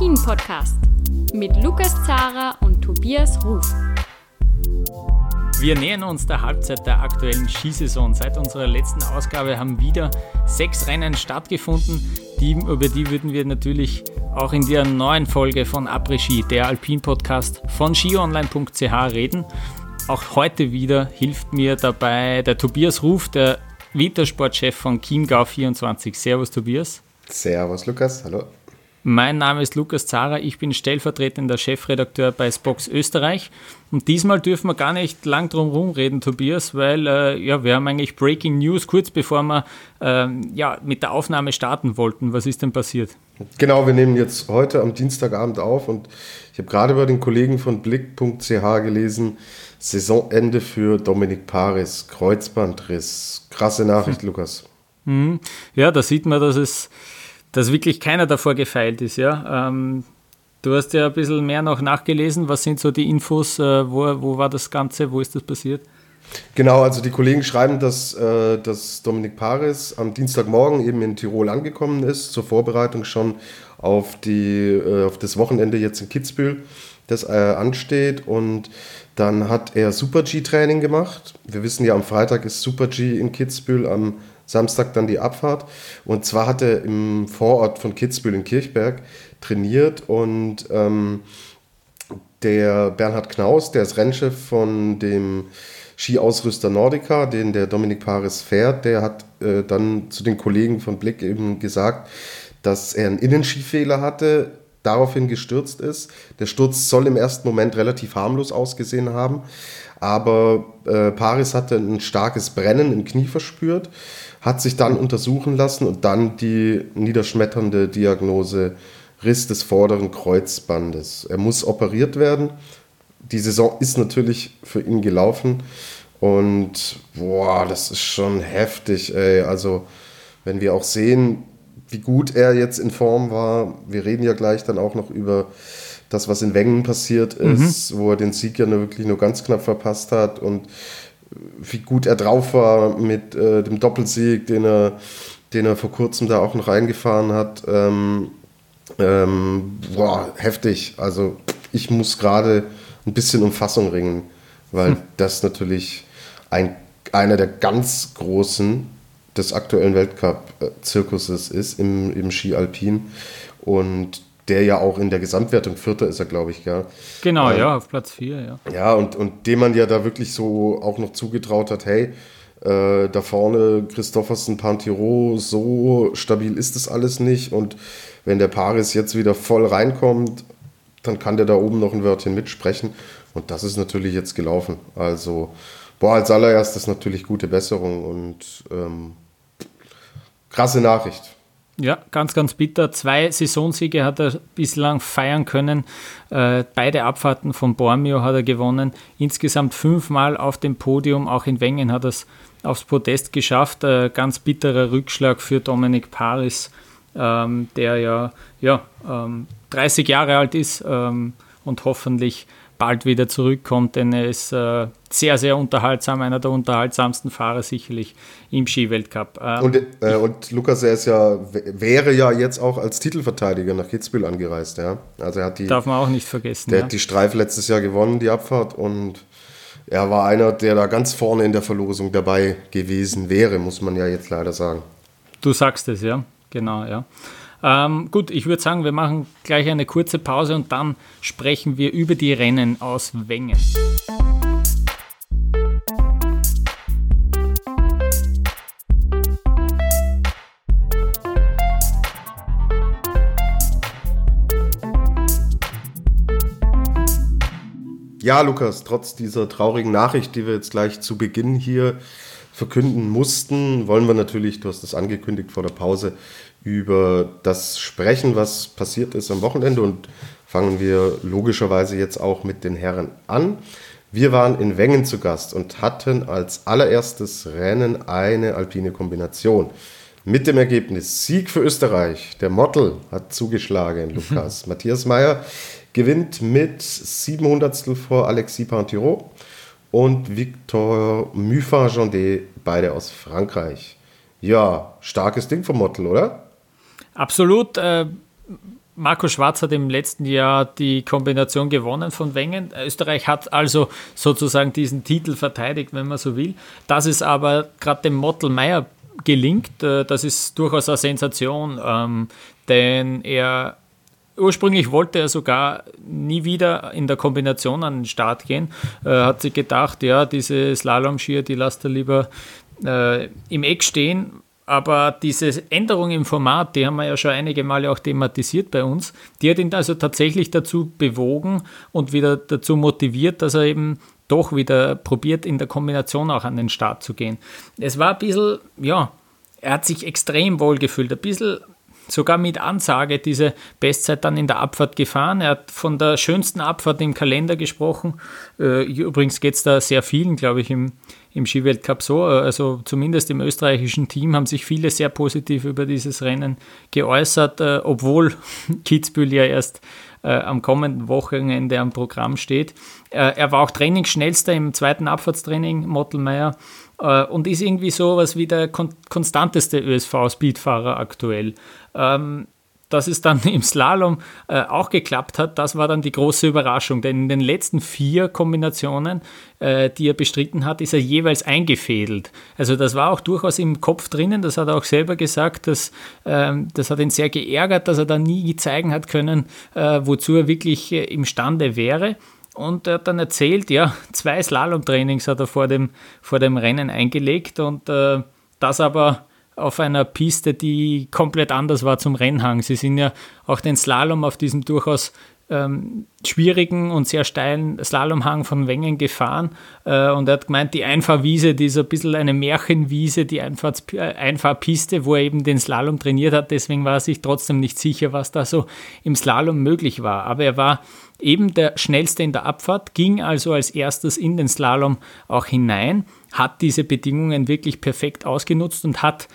Der Alpin-Podcast mit Lukas Zara und Tobias Ruf. Wir nähern uns der Halbzeit der aktuellen Skisaison. Seit unserer letzten Ausgabe haben wieder sechs Rennen stattgefunden. Die, über die würden wir natürlich auch in der neuen Folge von Après-Ski, der Alpin-Podcast von skionline.ch reden. Auch heute wieder hilft mir dabei der Tobias Ruf, der Wintersportchef von Chiemgau 24. Servus Tobias. Servus Lukas, hallo. Mein Name ist Lukas Zara, ich bin stellvertretender Chefredakteur bei Spox Österreich. Und diesmal dürfen wir gar nicht lang drum herum reden, Tobias, weil äh, ja, wir haben eigentlich Breaking News kurz bevor wir äh, ja, mit der Aufnahme starten wollten. Was ist denn passiert? Genau, wir nehmen jetzt heute am Dienstagabend auf und ich habe gerade bei den Kollegen von Blick.ch gelesen, Saisonende für Dominik Paris, Kreuzbandriss. Krasse Nachricht, hm. Lukas. Mhm. Ja, da sieht man, dass es dass wirklich keiner davor gefeilt ist. Ja? Ähm, du hast ja ein bisschen mehr noch nachgelesen. Was sind so die Infos? Äh, wo, wo war das Ganze? Wo ist das passiert? Genau, also die Kollegen schreiben, dass, äh, dass Dominik Paris am Dienstagmorgen eben in Tirol angekommen ist, zur Vorbereitung schon auf, die, äh, auf das Wochenende jetzt in Kitzbühel, das äh, ansteht. Und dann hat er Super-G-Training gemacht. Wir wissen ja, am Freitag ist Super-G in Kitzbühel, am Samstag dann die Abfahrt. Und zwar hat er im Vorort von Kitzbühel in Kirchberg trainiert und ähm, der Bernhard Knaus, der ist Rennchef von dem Skiausrüster Nordica, den der Dominik Paris fährt, der hat äh, dann zu den Kollegen von Blick eben gesagt, dass er einen Innenskifehler hatte, daraufhin gestürzt ist. Der Sturz soll im ersten Moment relativ harmlos ausgesehen haben, aber äh, Paris hatte ein starkes Brennen im Knie verspürt hat sich dann untersuchen lassen und dann die niederschmetternde Diagnose Riss des vorderen Kreuzbandes. Er muss operiert werden. Die Saison ist natürlich für ihn gelaufen und boah, das ist schon heftig, ey. Also, wenn wir auch sehen, wie gut er jetzt in Form war, wir reden ja gleich dann auch noch über das, was in Wengen passiert ist, mhm. wo er den Sieg ja nur wirklich nur ganz knapp verpasst hat und wie gut er drauf war mit äh, dem Doppelsieg, den er, den er vor kurzem da auch noch reingefahren hat. Ähm, ähm, boah, heftig. Also ich muss gerade ein bisschen um Fassung ringen, weil hm. das natürlich ein, einer der ganz großen des aktuellen Weltcup-Zirkuses ist im, im Ski Alpin. Und der ja auch in der Gesamtwertung Vierter ist er, glaube ich, ja. Genau, ähm, ja, auf Platz 4, ja. Ja, und, und dem man ja da wirklich so auch noch zugetraut hat, hey, äh, da vorne Christoffersen, Pantiro, so stabil ist das alles nicht. Und wenn der Paris jetzt wieder voll reinkommt, dann kann der da oben noch ein Wörtchen mitsprechen. Und das ist natürlich jetzt gelaufen. Also, boah, als allererstes natürlich gute Besserung und ähm, krasse Nachricht. Ja, ganz, ganz bitter. Zwei Saisonsiege hat er bislang feiern können. Äh, beide Abfahrten von Bormio hat er gewonnen. Insgesamt fünfmal auf dem Podium. Auch in Wengen hat er es aufs Podest geschafft. Äh, ganz bitterer Rückschlag für Dominik Paris, ähm, der ja, ja ähm, 30 Jahre alt ist ähm, und hoffentlich bald wieder zurückkommt, denn er ist äh, sehr, sehr unterhaltsam, einer der unterhaltsamsten Fahrer sicherlich im Skiweltcup. Ähm, und, äh, und Lukas, er ist ja, wäre ja jetzt auch als Titelverteidiger nach Kitzbühel angereist, ja. Also er hat die, Darf man auch nicht vergessen. Der ja. hat die Streif letztes Jahr gewonnen, die Abfahrt, und er war einer, der da ganz vorne in der Verlosung dabei gewesen wäre, muss man ja jetzt leider sagen. Du sagst es, ja, genau, ja. Ähm, gut, ich würde sagen, wir machen gleich eine kurze Pause und dann sprechen wir über die Rennen aus Wengen. Ja, Lukas, trotz dieser traurigen Nachricht, die wir jetzt gleich zu Beginn hier verkünden mussten, wollen wir natürlich, du hast es angekündigt vor der Pause, über das sprechen, was passiert ist am Wochenende und fangen wir logischerweise jetzt auch mit den Herren an. Wir waren in Wengen zu Gast und hatten als allererstes Rennen eine alpine Kombination. Mit dem Ergebnis Sieg für Österreich. Der Mottel hat zugeschlagen, Lukas. Matthias Meyer gewinnt mit 700 vor Alexis Pantiro und Victor Muffin-Jondet, beide aus Frankreich. Ja, starkes Ding vom Mottel, oder? Absolut. Äh, Marco Schwarz hat im letzten Jahr die Kombination gewonnen von Wengen. Österreich hat also sozusagen diesen Titel verteidigt, wenn man so will. Das ist aber gerade dem Mottel Meyer gelingt, äh, das ist durchaus eine Sensation, ähm, denn er ursprünglich wollte er sogar nie wieder in der Kombination an den Start gehen. Er hat sich gedacht, ja, diese Slalom-Skier, die lasst er lieber äh, im Eck stehen. Aber diese Änderung im Format, die haben wir ja schon einige Male auch thematisiert bei uns, die hat ihn also tatsächlich dazu bewogen und wieder dazu motiviert, dass er eben doch wieder probiert, in der Kombination auch an den Start zu gehen. Es war ein bisschen, ja, er hat sich extrem wohl gefühlt, ein bisschen sogar mit Ansage diese Bestzeit dann in der Abfahrt gefahren. Er hat von der schönsten Abfahrt im Kalender gesprochen. Äh, übrigens geht es da sehr vielen, glaube ich, im, im Skiweltcup so. Also zumindest im österreichischen Team haben sich viele sehr positiv über dieses Rennen geäußert, äh, obwohl Kitzbühel ja erst äh, am kommenden Wochenende am Programm steht. er war auch Trainingsschnellster im zweiten Abfahrtstraining, Mottelmeier äh, und ist irgendwie so was wie der kon konstanteste ÖSV-Speedfahrer aktuell. Ähm, dass es dann im Slalom äh, auch geklappt hat, das war dann die große Überraschung. Denn in den letzten vier Kombinationen, äh, die er bestritten hat, ist er jeweils eingefädelt. Also das war auch durchaus im Kopf drinnen, das hat er auch selber gesagt, dass, ähm, das hat ihn sehr geärgert, dass er da nie zeigen hat können, äh, wozu er wirklich äh, imstande wäre. Und er hat dann erzählt, ja, zwei Slalom-Trainings hat er vor dem, vor dem Rennen eingelegt und äh, das aber auf einer Piste, die komplett anders war zum Rennhang. Sie sind ja auch den Slalom auf diesem durchaus ähm, schwierigen und sehr steilen Slalomhang von Wengen gefahren äh, und er hat gemeint, die Einfahrwiese, die ist ein bisschen eine Märchenwiese, die Einfahrts äh, Einfahrpiste, wo er eben den Slalom trainiert hat, deswegen war er sich trotzdem nicht sicher, was da so im Slalom möglich war. Aber er war eben der schnellste in der Abfahrt, ging also als erstes in den Slalom auch hinein, hat diese Bedingungen wirklich perfekt ausgenutzt und hat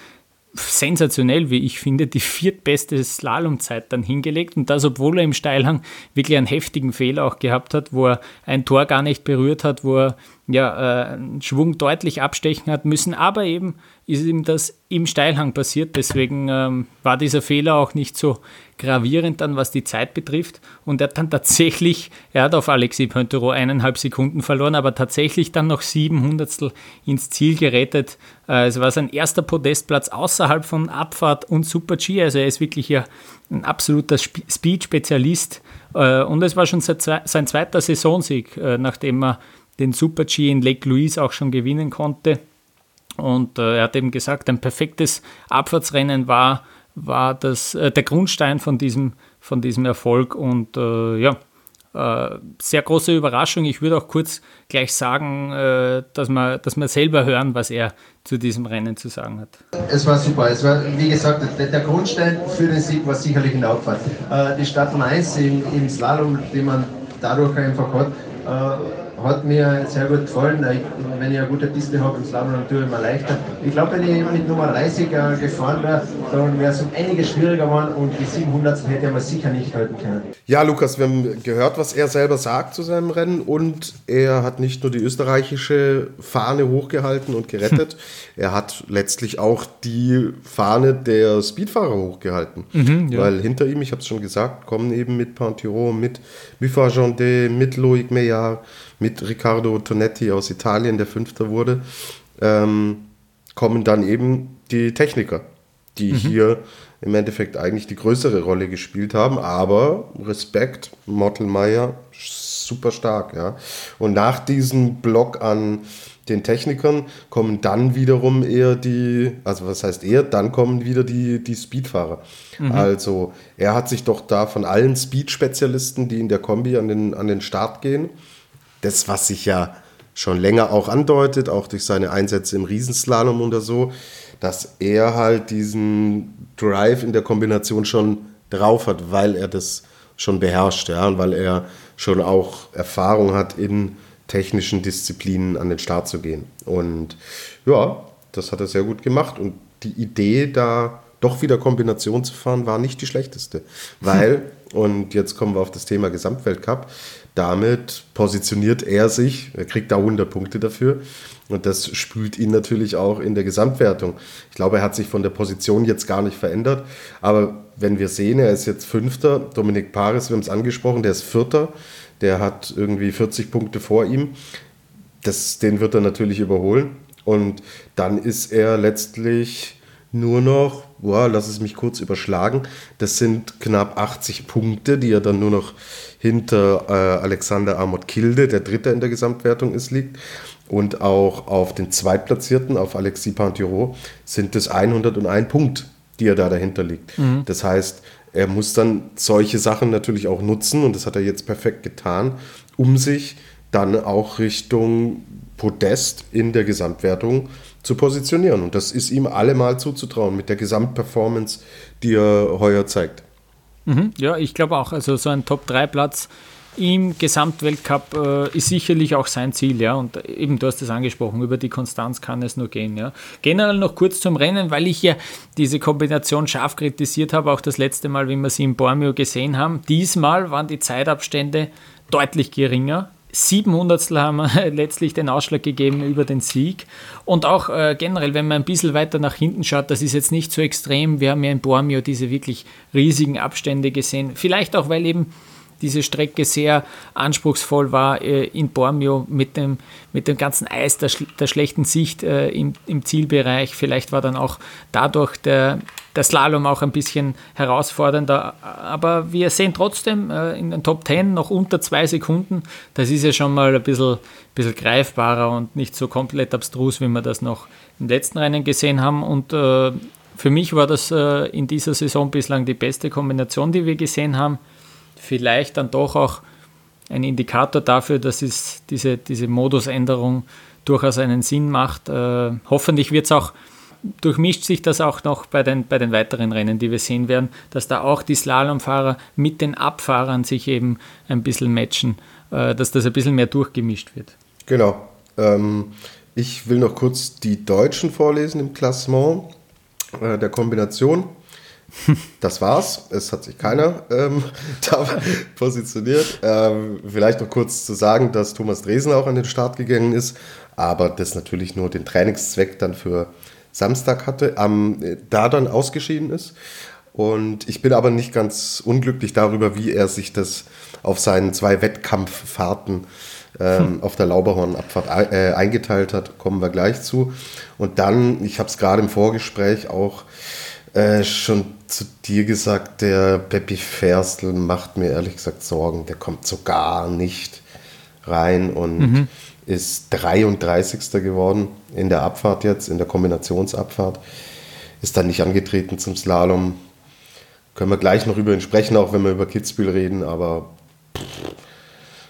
sensationell, wie ich finde, die viertbeste Slalomzeit dann hingelegt. Und das, obwohl er im Steilhang wirklich einen heftigen Fehler auch gehabt hat, wo er ein Tor gar nicht berührt hat, wo er ja, äh, Schwung deutlich abstechen hat müssen, aber eben ist ihm das im Steilhang passiert. Deswegen ähm, war dieser Fehler auch nicht so gravierend dann, was die Zeit betrifft. Und er hat dann tatsächlich, er hat auf Alexis Pointero eineinhalb Sekunden verloren, aber tatsächlich dann noch sieben Hundertstel ins Ziel gerettet. Äh, es war sein erster Podestplatz außerhalb von Abfahrt und Super-G. Also er ist wirklich ja ein absoluter Speed-Spezialist. Äh, und es war schon sein zweiter Saisonsieg, äh, nachdem er den Super-G in Lake Louise auch schon gewinnen konnte. Und äh, er hat eben gesagt, ein perfektes Abfahrtsrennen war, war das, äh, der Grundstein von diesem, von diesem Erfolg. Und äh, ja, äh, sehr große Überraschung. Ich würde auch kurz gleich sagen, äh, dass, wir, dass wir selber hören, was er zu diesem Rennen zu sagen hat. Es war super. Es war, wie gesagt, der, der Grundstein für den Sieg war sicherlich in der Abfahrt. Äh, die Stadt Mais im, im Slalom, die man dadurch einfach hat, hat mir sehr gut gefallen. Ich, wenn ich eine gute Piste habe im Slalom, dann tue ich mir leichter. Ich glaube, wenn ich mit Nummer 30 äh, gefahren wäre, dann wäre es um einiges schwieriger geworden und die 700 hätte man sicher nicht halten können. Ja, Lukas, wir haben gehört, was er selber sagt zu seinem Rennen und er hat nicht nur die österreichische Fahne hochgehalten und gerettet, er hat letztlich auch die Fahne der Speedfahrer hochgehalten. Mhm, ja. Weil hinter ihm, ich habe es schon gesagt, kommen eben mit Pantiro, mit Muffat Jandet, mit Loic Meillard, mit Riccardo Tonetti aus Italien, der Fünfter wurde, ähm, kommen dann eben die Techniker, die mhm. hier im Endeffekt eigentlich die größere Rolle gespielt haben. Aber Respekt, Mottelmeier, super stark. Ja. Und nach diesem Block an den Technikern kommen dann wiederum eher die, also was heißt eher, dann kommen wieder die, die Speedfahrer. Mhm. Also er hat sich doch da von allen Speed-Spezialisten, die in der Kombi an den, an den Start gehen, das, was sich ja schon länger auch andeutet, auch durch seine Einsätze im Riesenslalom oder so, dass er halt diesen Drive in der Kombination schon drauf hat, weil er das schon beherrscht, ja, und weil er schon auch Erfahrung hat, in technischen Disziplinen an den Start zu gehen. Und ja, das hat er sehr gut gemacht. Und die Idee, da doch wieder Kombination zu fahren, war nicht die schlechteste. Weil Und jetzt kommen wir auf das Thema Gesamtweltcup. Damit positioniert er sich, er kriegt da 100 Punkte dafür. Und das spült ihn natürlich auch in der Gesamtwertung. Ich glaube, er hat sich von der Position jetzt gar nicht verändert. Aber wenn wir sehen, er ist jetzt Fünfter, Dominik Paris, wir haben es angesprochen, der ist Vierter, der hat irgendwie 40 Punkte vor ihm. Das, den wird er natürlich überholen. Und dann ist er letztlich nur noch, boah, lass es mich kurz überschlagen, das sind knapp 80 Punkte, die er dann nur noch hinter äh, Alexander Amot Kilde, der Dritte in der Gesamtwertung ist, liegt. Und auch auf den Zweitplatzierten, auf Alexis Pantiro, sind es 101 Punkt, die er da dahinter liegt. Mhm. Das heißt, er muss dann solche Sachen natürlich auch nutzen und das hat er jetzt perfekt getan, um sich dann auch Richtung Podest in der Gesamtwertung zu positionieren. Und das ist ihm allemal zuzutrauen mit der Gesamtperformance, die er heuer zeigt. Mhm, ja, ich glaube auch. Also so ein Top-3-Platz im Gesamtweltcup äh, ist sicherlich auch sein Ziel, ja. Und eben, du hast es angesprochen, über die Konstanz kann es nur gehen, ja. Generell noch kurz zum Rennen, weil ich ja diese Kombination scharf kritisiert habe, auch das letzte Mal, wie wir sie in Bormio gesehen haben. Diesmal waren die Zeitabstände deutlich geringer. 700 haben letztlich den Ausschlag gegeben über den Sieg. Und auch äh, generell, wenn man ein bisschen weiter nach hinten schaut, das ist jetzt nicht so extrem. Wir haben ja in Bormio diese wirklich riesigen Abstände gesehen. Vielleicht auch, weil eben diese Strecke sehr anspruchsvoll war äh, in Bormio mit dem, mit dem ganzen Eis, der, der schlechten Sicht äh, im, im Zielbereich. Vielleicht war dann auch dadurch der, der Slalom auch ein bisschen herausfordernder. Aber wir sehen trotzdem äh, in den Top 10 noch unter zwei Sekunden. Das ist ja schon mal ein bisschen, bisschen greifbarer und nicht so komplett abstrus, wie wir das noch im letzten Rennen gesehen haben. Und äh, für mich war das äh, in dieser Saison bislang die beste Kombination, die wir gesehen haben vielleicht dann doch auch ein Indikator dafür, dass es diese, diese Modusänderung durchaus einen Sinn macht. Äh, hoffentlich wird es auch, durchmischt sich das auch noch bei den, bei den weiteren Rennen, die wir sehen werden, dass da auch die Slalomfahrer mit den Abfahrern sich eben ein bisschen matchen, äh, dass das ein bisschen mehr durchgemischt wird. Genau. Ähm, ich will noch kurz die Deutschen vorlesen im Klassement äh, der Kombination. Das war's. Es hat sich keiner ähm, da positioniert. Ähm, vielleicht noch kurz zu sagen, dass Thomas Dresen auch an den Start gegangen ist, aber das natürlich nur den Trainingszweck dann für Samstag hatte, ähm, da dann ausgeschieden ist. Und ich bin aber nicht ganz unglücklich darüber, wie er sich das auf seinen zwei Wettkampffahrten ähm, hm. auf der Lauberhornabfahrt äh, eingeteilt hat. Kommen wir gleich zu. Und dann, ich habe es gerade im Vorgespräch auch äh, schon zu dir gesagt, der Peppi Ferstl macht mir ehrlich gesagt Sorgen. Der kommt so gar nicht rein und mhm. Ist 33. geworden in der Abfahrt jetzt, in der Kombinationsabfahrt. Ist dann nicht angetreten zum Slalom. Können wir gleich noch über ihn sprechen, auch wenn wir über Kitzbühel reden, aber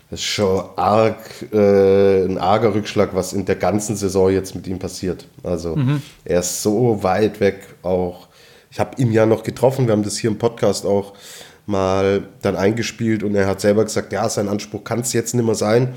das ist schon arg, äh, ein arger Rückschlag, was in der ganzen Saison jetzt mit ihm passiert. Also mhm. er ist so weit weg, auch ich habe ihn ja noch getroffen, wir haben das hier im Podcast auch mal dann eingespielt und er hat selber gesagt, ja, sein Anspruch kann es jetzt nicht mehr sein,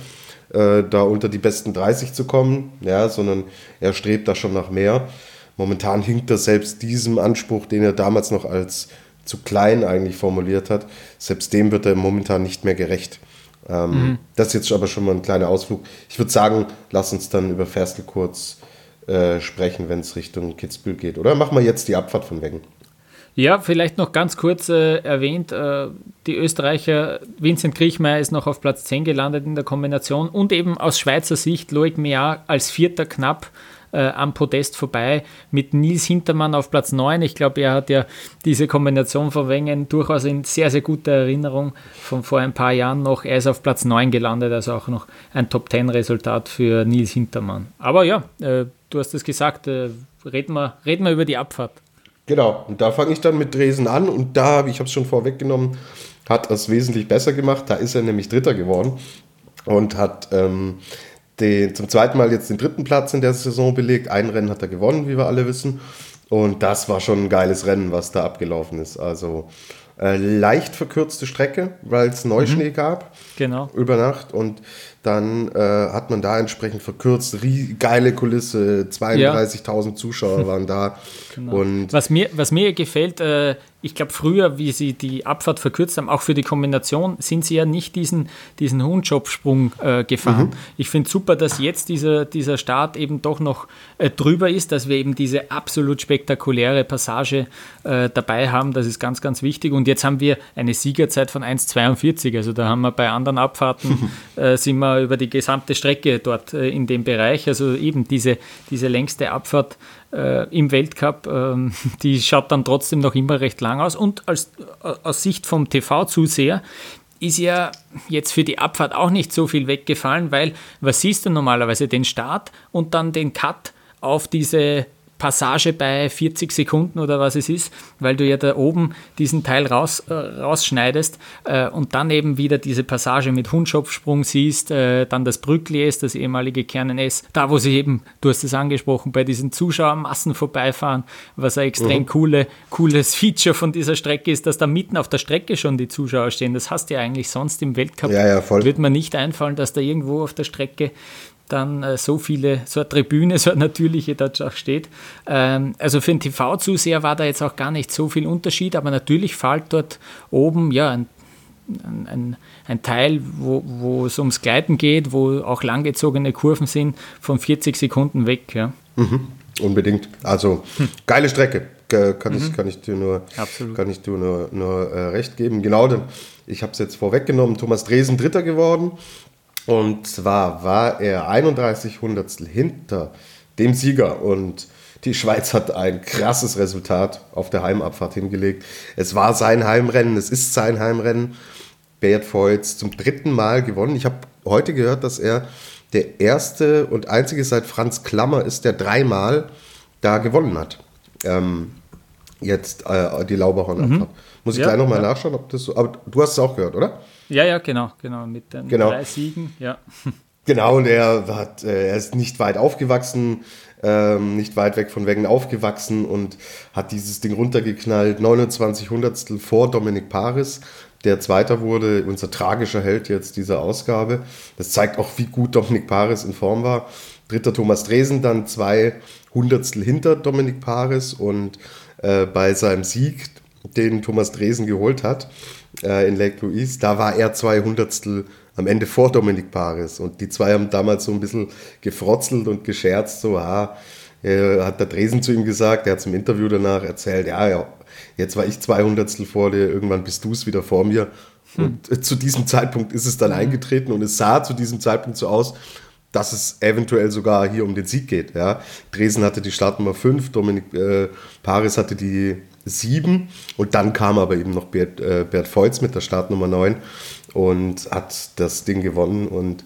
äh, da unter die besten 30 zu kommen, ja, sondern er strebt da schon nach mehr. Momentan hinkt er selbst diesem Anspruch, den er damals noch als zu klein eigentlich formuliert hat, selbst dem wird er momentan nicht mehr gerecht. Ähm, mhm. Das ist jetzt aber schon mal ein kleiner Ausflug. Ich würde sagen, lass uns dann über Ferstel kurz äh, sprechen, wenn es Richtung Kitzbühel geht. Oder machen wir jetzt die Abfahrt von Weggen? Ja, vielleicht noch ganz kurz äh, erwähnt, äh, die Österreicher, Vincent Kriechmeier ist noch auf Platz 10 gelandet in der Kombination und eben aus Schweizer Sicht Loic Meillard als Vierter knapp äh, am Podest vorbei mit Nils Hintermann auf Platz 9. Ich glaube, er hat ja diese Kombination von Wengen durchaus in sehr, sehr guter Erinnerung von vor ein paar Jahren noch. Er ist auf Platz 9 gelandet, also auch noch ein Top-10-Resultat für Nils Hintermann. Aber ja, äh, du hast es gesagt, äh, reden, wir, reden wir über die Abfahrt. Genau, und da fange ich dann mit Dresden an und da, ich habe es schon vorweggenommen, hat es wesentlich besser gemacht. Da ist er nämlich Dritter geworden und hat ähm, den, zum zweiten Mal jetzt den dritten Platz in der Saison belegt. Ein Rennen hat er gewonnen, wie wir alle wissen. Und das war schon ein geiles Rennen, was da abgelaufen ist. Also äh, leicht verkürzte Strecke, weil es Neuschnee mhm. gab. Genau. Über Nacht. Und dann äh, hat man da entsprechend verkürzt. Geile Kulisse, 32.000 ja. Zuschauer waren da. Genau. Und was, mir, was mir gefällt, äh, ich glaube, früher, wie sie die Abfahrt verkürzt haben, auch für die Kombination, sind sie ja nicht diesen, diesen Hundschopfsprung äh, gefahren. Mhm. Ich finde super, dass jetzt dieser, dieser Start eben doch noch äh, drüber ist, dass wir eben diese absolut spektakuläre Passage äh, dabei haben. Das ist ganz, ganz wichtig. Und jetzt haben wir eine Siegerzeit von 1,42. Also da haben wir bei anderen Abfahrten, äh, sind wir über die gesamte Strecke dort äh, in dem Bereich. Also eben diese, diese längste Abfahrt äh, im Weltcup, ähm, die schaut dann trotzdem noch immer recht lang aus. Und als, äh, aus Sicht vom TV-Zuseher ist ja jetzt für die Abfahrt auch nicht so viel weggefallen, weil was siehst du normalerweise? Den Start und dann den Cut auf diese Passage bei 40 Sekunden oder was es ist, weil du ja da oben diesen Teil raus, äh, rausschneidest äh, und dann eben wieder diese Passage mit Hundschopfsprung siehst, äh, dann das Brücklies, das ehemalige Kernen S, da wo sie eben, du hast es angesprochen, bei diesen Zuschauermassen vorbeifahren, was ein extrem mhm. coole, cooles Feature von dieser Strecke ist, dass da mitten auf der Strecke schon die Zuschauer stehen. Das hast du ja eigentlich sonst im Weltcup. Ja, ja, Wird mir nicht einfallen, dass da irgendwo auf der Strecke dann äh, so viele, so eine Tribüne, so eine natürliche dort auch steht. Ähm, also für den TV-Zuseher war da jetzt auch gar nicht so viel Unterschied, aber natürlich fällt dort oben ja ein, ein, ein Teil, wo, wo es ums Gleiten geht, wo auch langgezogene Kurven sind, von 40 Sekunden weg. Ja. Mhm, unbedingt. Also geile Strecke. Kann, mhm. ich, kann ich dir nur, Kann ich dir nur, nur äh, recht geben. Genau, denn ich habe es jetzt vorweggenommen. Thomas Dresen Dritter geworden. Und zwar war er 31 Hundertstel hinter dem Sieger und die Schweiz hat ein krasses Resultat auf der Heimabfahrt hingelegt. Es war sein Heimrennen, es ist sein Heimrennen. Bert Voits zum dritten Mal gewonnen. Ich habe heute gehört, dass er der erste und einzige seit Franz Klammer ist, der dreimal da gewonnen hat. Ähm, jetzt äh, die Lauberhorn-Abfahrt. Mhm. Muss ich ja, gleich nochmal ja. nachschauen, ob das so. Aber du hast es auch gehört, oder? Ja, ja, genau, genau, mit den genau. drei Siegen, ja. Genau, und er, hat, äh, er ist nicht weit aufgewachsen, ähm, nicht weit weg von Wengen aufgewachsen und hat dieses Ding runtergeknallt, 29 Hundertstel vor Dominik Paris, der Zweiter wurde, unser tragischer Held jetzt dieser Ausgabe. Das zeigt auch, wie gut Dominik Paris in Form war. Dritter Thomas Dresen, dann zwei Hundertstel hinter Dominik Paris und äh, bei seinem Sieg, den Thomas Dresen geholt hat, äh, in Lake Louise, da war er zwei Hundertstel am Ende vor Dominik Paris. Und die zwei haben damals so ein bisschen gefrotzelt und gescherzt, so, ah, äh, hat der Dresen zu ihm gesagt, er hat zum Interview danach erzählt, ja, ja, jetzt war ich zwei Hundertstel vor dir, irgendwann bist du es wieder vor mir. Hm. Und zu diesem Zeitpunkt ist es dann hm. eingetreten und es sah zu diesem Zeitpunkt so aus, dass es eventuell sogar hier um den Sieg geht. Ja. Dresden hatte die Startnummer 5, Dominik äh, Paris hatte die sieben. Und dann kam aber eben noch Bert, äh, Bert Feutz mit der Startnummer 9 und hat das Ding gewonnen und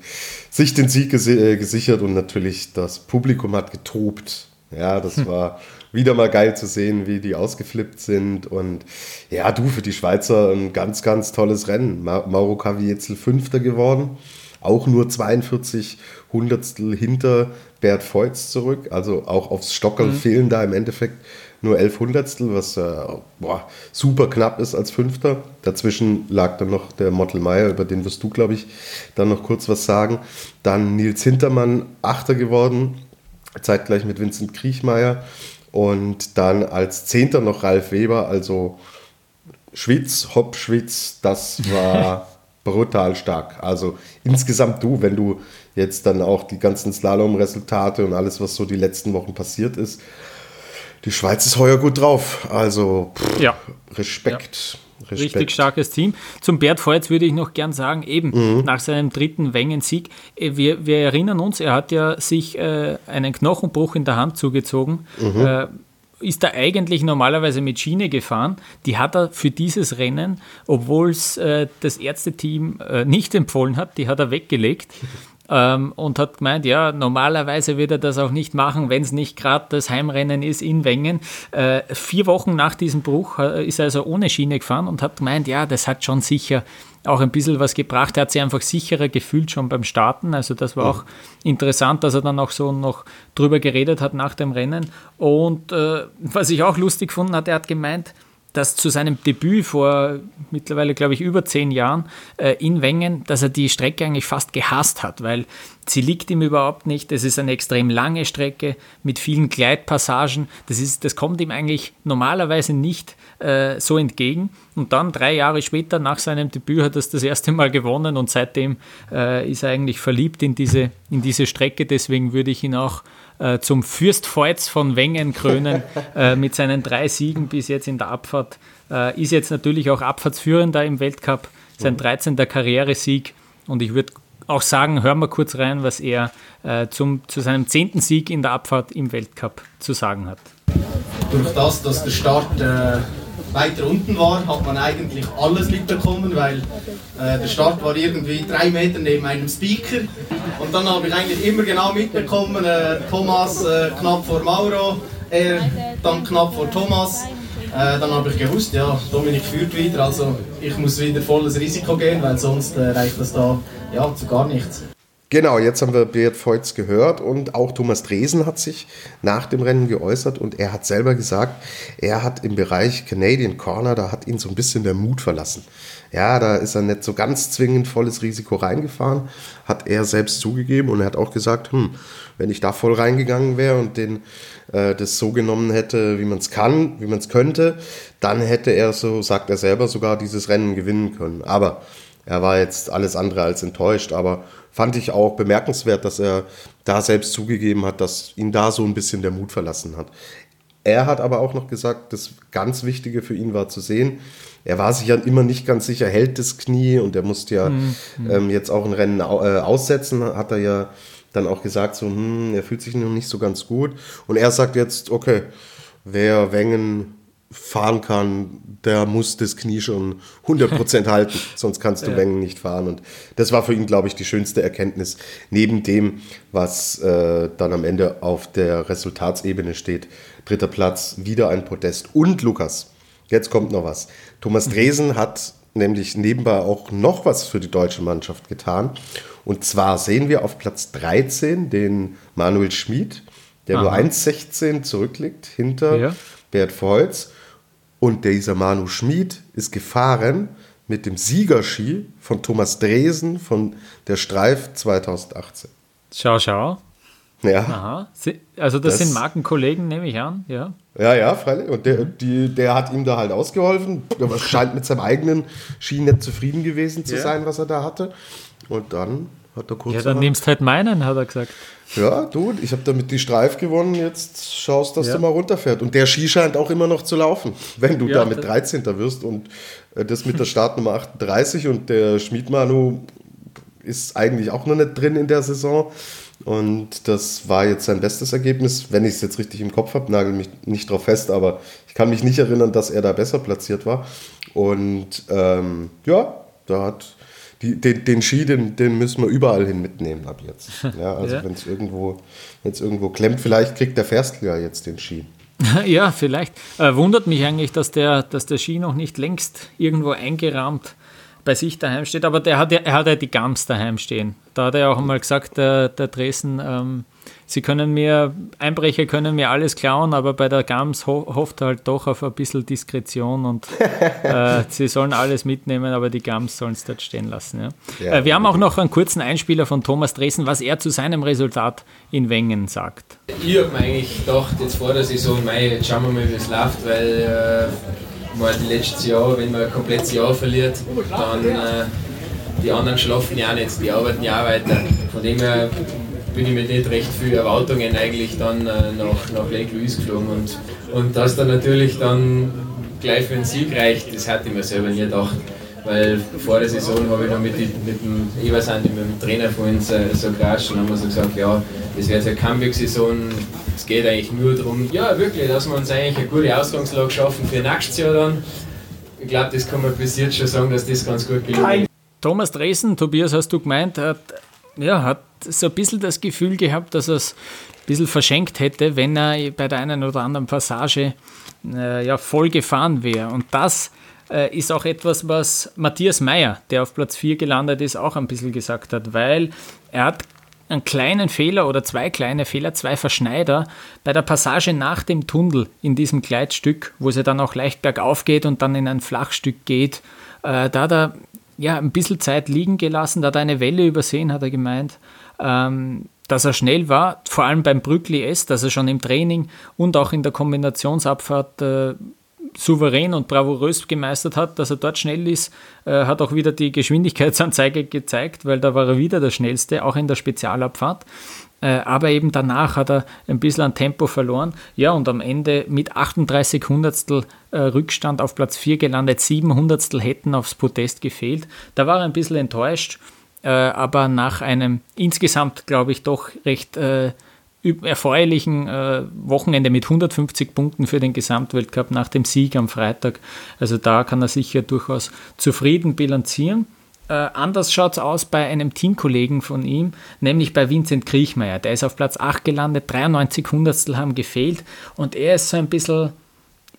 sich den Sieg ges äh, gesichert und natürlich das Publikum hat getobt. Ja, das hm. war wieder mal geil zu sehen, wie die ausgeflippt sind. Und ja, du für die Schweizer ein ganz, ganz tolles Rennen. Ma Mauro Kavietzel Fünfter geworden. Auch nur 42 Hundertstel hinter Bert Feutz zurück. Also auch aufs Stockerl mhm. fehlen da im Endeffekt nur elf Hundertstel, was äh, boah, super knapp ist als Fünfter. Dazwischen lag dann noch der Mottelmeier, über den wirst du, glaube ich, dann noch kurz was sagen. Dann Nils Hintermann, Achter geworden, zeitgleich mit Vincent Kriechmeier. Und dann als Zehnter noch Ralf Weber, also Schwitz, Hopp, Schwitz, das war brutal stark. Also insgesamt du, wenn du jetzt dann auch die ganzen Slalom-Resultate und alles, was so die letzten Wochen passiert ist, die Schweiz ist heuer gut drauf. Also pff, ja. Respekt. Ja. Respekt. Richtig starkes Team. Zum Bert Voits würde ich noch gern sagen, eben mhm. nach seinem dritten Wengensieg, äh, wir, wir erinnern uns, er hat ja sich äh, einen Knochenbruch in der Hand zugezogen. Mhm. Äh, ist er eigentlich normalerweise mit Schiene gefahren. Die hat er für dieses Rennen, obwohl es äh, das Ärzteteam äh, nicht empfohlen hat, die hat er weggelegt ähm, und hat gemeint, ja, normalerweise wird er das auch nicht machen, wenn es nicht gerade das Heimrennen ist in Wengen. Äh, vier Wochen nach diesem Bruch äh, ist er also ohne Schiene gefahren und hat gemeint, ja, das hat schon sicher auch ein bisschen was gebracht. Er hat sich einfach sicherer gefühlt schon beim Starten. Also das war auch interessant, dass er dann auch so noch drüber geredet hat nach dem Rennen. Und äh, was ich auch lustig gefunden hat, er hat gemeint, dass zu seinem Debüt vor mittlerweile, glaube ich, über zehn Jahren äh, in Wengen, dass er die Strecke eigentlich fast gehasst hat, weil sie liegt ihm überhaupt nicht. Es ist eine extrem lange Strecke mit vielen Gleitpassagen. Das, ist, das kommt ihm eigentlich normalerweise nicht äh, so entgegen. Und dann drei Jahre später, nach seinem Debüt, hat er es das erste Mal gewonnen und seitdem äh, ist er eigentlich verliebt in diese, in diese Strecke. Deswegen würde ich ihn auch äh, zum Fürstfeuz von Wengen krönen äh, mit seinen drei Siegen bis jetzt in der Abfahrt. Äh, ist jetzt natürlich auch Abfahrtsführender im Weltcup, sein 13. Karrieresieg. Und ich würde auch sagen, hören wir kurz rein, was er äh, zum, zu seinem zehnten Sieg in der Abfahrt im Weltcup zu sagen hat. Durch das, dass der Start äh, weiter unten war, hat man eigentlich alles mitbekommen, weil äh, der Start war irgendwie drei Meter neben einem Speaker und dann habe ich eigentlich immer genau mitbekommen, äh, Thomas äh, knapp vor Mauro, er dann knapp vor Thomas. Äh, dann habe ich gewusst, ja, Dominik führt wieder, also ich muss wieder volles Risiko gehen, weil sonst äh, reicht das da ja, zu gar nichts. Genau, jetzt haben wir Beat Feutz gehört und auch Thomas Dresen hat sich nach dem Rennen geäußert und er hat selber gesagt, er hat im Bereich Canadian Corner, da hat ihn so ein bisschen der Mut verlassen. Ja, da ist er nicht so ganz zwingend volles Risiko reingefahren, hat er selbst zugegeben und er hat auch gesagt, hm, wenn ich da voll reingegangen wäre und den, äh, das so genommen hätte, wie man es kann, wie man es könnte, dann hätte er, so sagt er selber, sogar dieses Rennen gewinnen können. Aber er war jetzt alles andere als enttäuscht, aber fand ich auch bemerkenswert, dass er da selbst zugegeben hat, dass ihn da so ein bisschen der Mut verlassen hat. Er hat aber auch noch gesagt, das ganz Wichtige für ihn war zu sehen, er war sich ja immer nicht ganz sicher, hält das Knie und er musste ja mhm. ähm, jetzt auch ein Rennen äh, aussetzen, hat er ja dann auch gesagt, so, hm, er fühlt sich noch nicht so ganz gut. Und er sagt jetzt, okay, wer Wengen fahren kann, der muss das Knie schon 100% halten, sonst kannst du ja. Wengen nicht fahren. Und das war für ihn, glaube ich, die schönste Erkenntnis, neben dem, was äh, dann am Ende auf der Resultatsebene steht. Dritter Platz, wieder ein Podest. Und Lukas, jetzt kommt noch was. Thomas. Dresen hat nämlich nebenbei auch noch was für die deutsche Mannschaft getan. Und zwar sehen wir auf Platz 13 den Manuel Schmid, der Aha. nur 1,16 zurückliegt hinter ja. Bert Volz. Und dieser Manu Schmid ist gefahren mit dem Siegerski von Thomas Dresen von der Streif 2018. Schau, schau. Ja. Aha. Also das, das, sind Markenkollegen, nehme ich an, ja. Ja, ja, freilich. Und der, die, der hat ihm da halt ausgeholfen. Der scheint mit seinem eigenen Ski nicht zufrieden gewesen zu ja. sein, was er da hatte. Und dann hat er kurz. Ja, dann nimmst halt meinen, hat er gesagt. Ja, du, ich habe damit die Streif gewonnen, jetzt schaust, dass ja. du mal runterfährt. Und der Ski scheint auch immer noch zu laufen, wenn du ja, da mit 13. wirst und äh, das mit der Startnummer 38 und der Schmiedmanu ist eigentlich auch noch nicht drin in der Saison. Und das war jetzt sein bestes Ergebnis, wenn ich es jetzt richtig im Kopf habe, nagel mich nicht drauf fest, aber ich kann mich nicht erinnern, dass er da besser platziert war. Und ähm, ja, da hat die, den, den Ski, den, den, müssen wir überall hin mitnehmen ab jetzt. Ja, also ja. wenn es irgendwo, irgendwo klemmt, vielleicht kriegt der Ferstl ja jetzt den Ski. Ja, vielleicht. Äh, wundert mich eigentlich, dass der, dass der Ski noch nicht längst irgendwo eingerahmt bei sich daheim steht, aber der hat ja, er hat ja die Gams daheim stehen. Da hat er auch einmal gesagt, der, der Dresden, ähm, sie können mir, Einbrecher können mir alles klauen, aber bei der Gams ho hofft er halt doch auf ein bisschen Diskretion und äh, sie sollen alles mitnehmen, aber die Gams sollen es dort stehen lassen. Ja. ja äh, wir haben auch noch einen kurzen Einspieler von Thomas Dresden, was er zu seinem Resultat in Wengen sagt. Ich habe mir eigentlich gedacht, jetzt vor der Saison, mei, jetzt schauen wir mal, wie es läuft, weil äh, mal die letzten Jahre, wenn man ein komplettes Jahr verliert, dann äh, die anderen schlafen ja auch nicht, die arbeiten ja auch weiter. Von dem her bin ich mit nicht recht viel Erwartungen eigentlich dann äh, nach, nach Lake Louise geflogen. Und, und dass dann natürlich dann gleich für einen Sieg reicht, das hatte ich mir selber nie gedacht. Weil vor der Saison habe ich noch mit, mit dem Eversand, mit dem Trainer von uns äh, so geratscht und haben wir so gesagt, ja, das wäre jetzt eine Comeback-Saison, es geht eigentlich nur darum, ja wirklich, dass wir uns eigentlich eine gute Ausgangslage schaffen für nächstes Jahr dann. Ich glaube, das kann man bis jetzt schon sagen, dass das ganz gut gelungen ist. Thomas Dresen, Tobias, hast du gemeint, hat, ja, hat so ein bisschen das Gefühl gehabt, dass er es ein bisschen verschenkt hätte, wenn er bei der einen oder anderen Passage äh, ja, voll gefahren wäre. Und das äh, ist auch etwas, was Matthias Meyer, der auf Platz 4 gelandet ist, auch ein bisschen gesagt hat, weil er hat einen kleinen Fehler oder zwei kleine Fehler, zwei Verschneider bei der Passage nach dem Tunnel in diesem Gleitstück, wo sie dann auch leicht bergauf geht und dann in ein Flachstück geht. Äh, da hat er ja, ein bisschen Zeit liegen gelassen, da hat er eine Welle übersehen, hat er gemeint. Ähm, dass er schnell war, vor allem beim Brückli S, dass er schon im Training und auch in der Kombinationsabfahrt äh, souverän und bravourös gemeistert hat, dass er dort schnell ist, äh, hat auch wieder die Geschwindigkeitsanzeige gezeigt, weil da war er wieder der Schnellste, auch in der Spezialabfahrt. Äh, aber eben danach hat er ein bisschen an Tempo verloren. Ja, und am Ende mit 38 Hundertstel äh, Rückstand auf Platz 4 gelandet, 7 Hundertstel hätten aufs Podest gefehlt. Da war er ein bisschen enttäuscht, äh, aber nach einem insgesamt, glaube ich, doch recht erfreulichen Wochenende mit 150 Punkten für den Gesamtweltcup nach dem Sieg am Freitag. Also da kann er sicher durchaus zufrieden bilanzieren. Äh, anders schaut es aus bei einem Teamkollegen von ihm, nämlich bei Vincent Kriechmeier. Der ist auf Platz 8 gelandet, 93 Hundertstel haben gefehlt und er ist so ein bisschen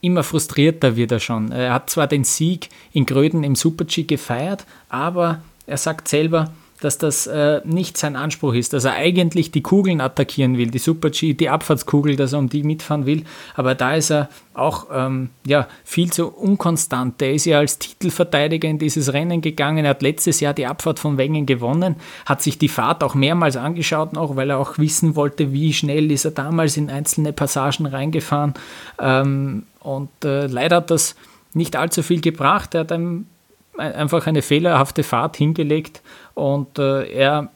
immer frustrierter wird er schon. Er hat zwar den Sieg in Gröden im Super-G gefeiert, aber er sagt selber, dass das äh, nicht sein Anspruch ist, dass er eigentlich die Kugeln attackieren will, die Super-G, die Abfahrtskugel, dass er um die mitfahren will. Aber da ist er auch ähm, ja, viel zu unkonstant. Er ist ja als Titelverteidiger in dieses Rennen gegangen. Er hat letztes Jahr die Abfahrt von Wengen gewonnen, hat sich die Fahrt auch mehrmals angeschaut, noch, weil er auch wissen wollte, wie schnell ist er damals in einzelne Passagen reingefahren. Ähm, und äh, leider hat das nicht allzu viel gebracht. Er hat einem einfach eine fehlerhafte Fahrt hingelegt und äh, er,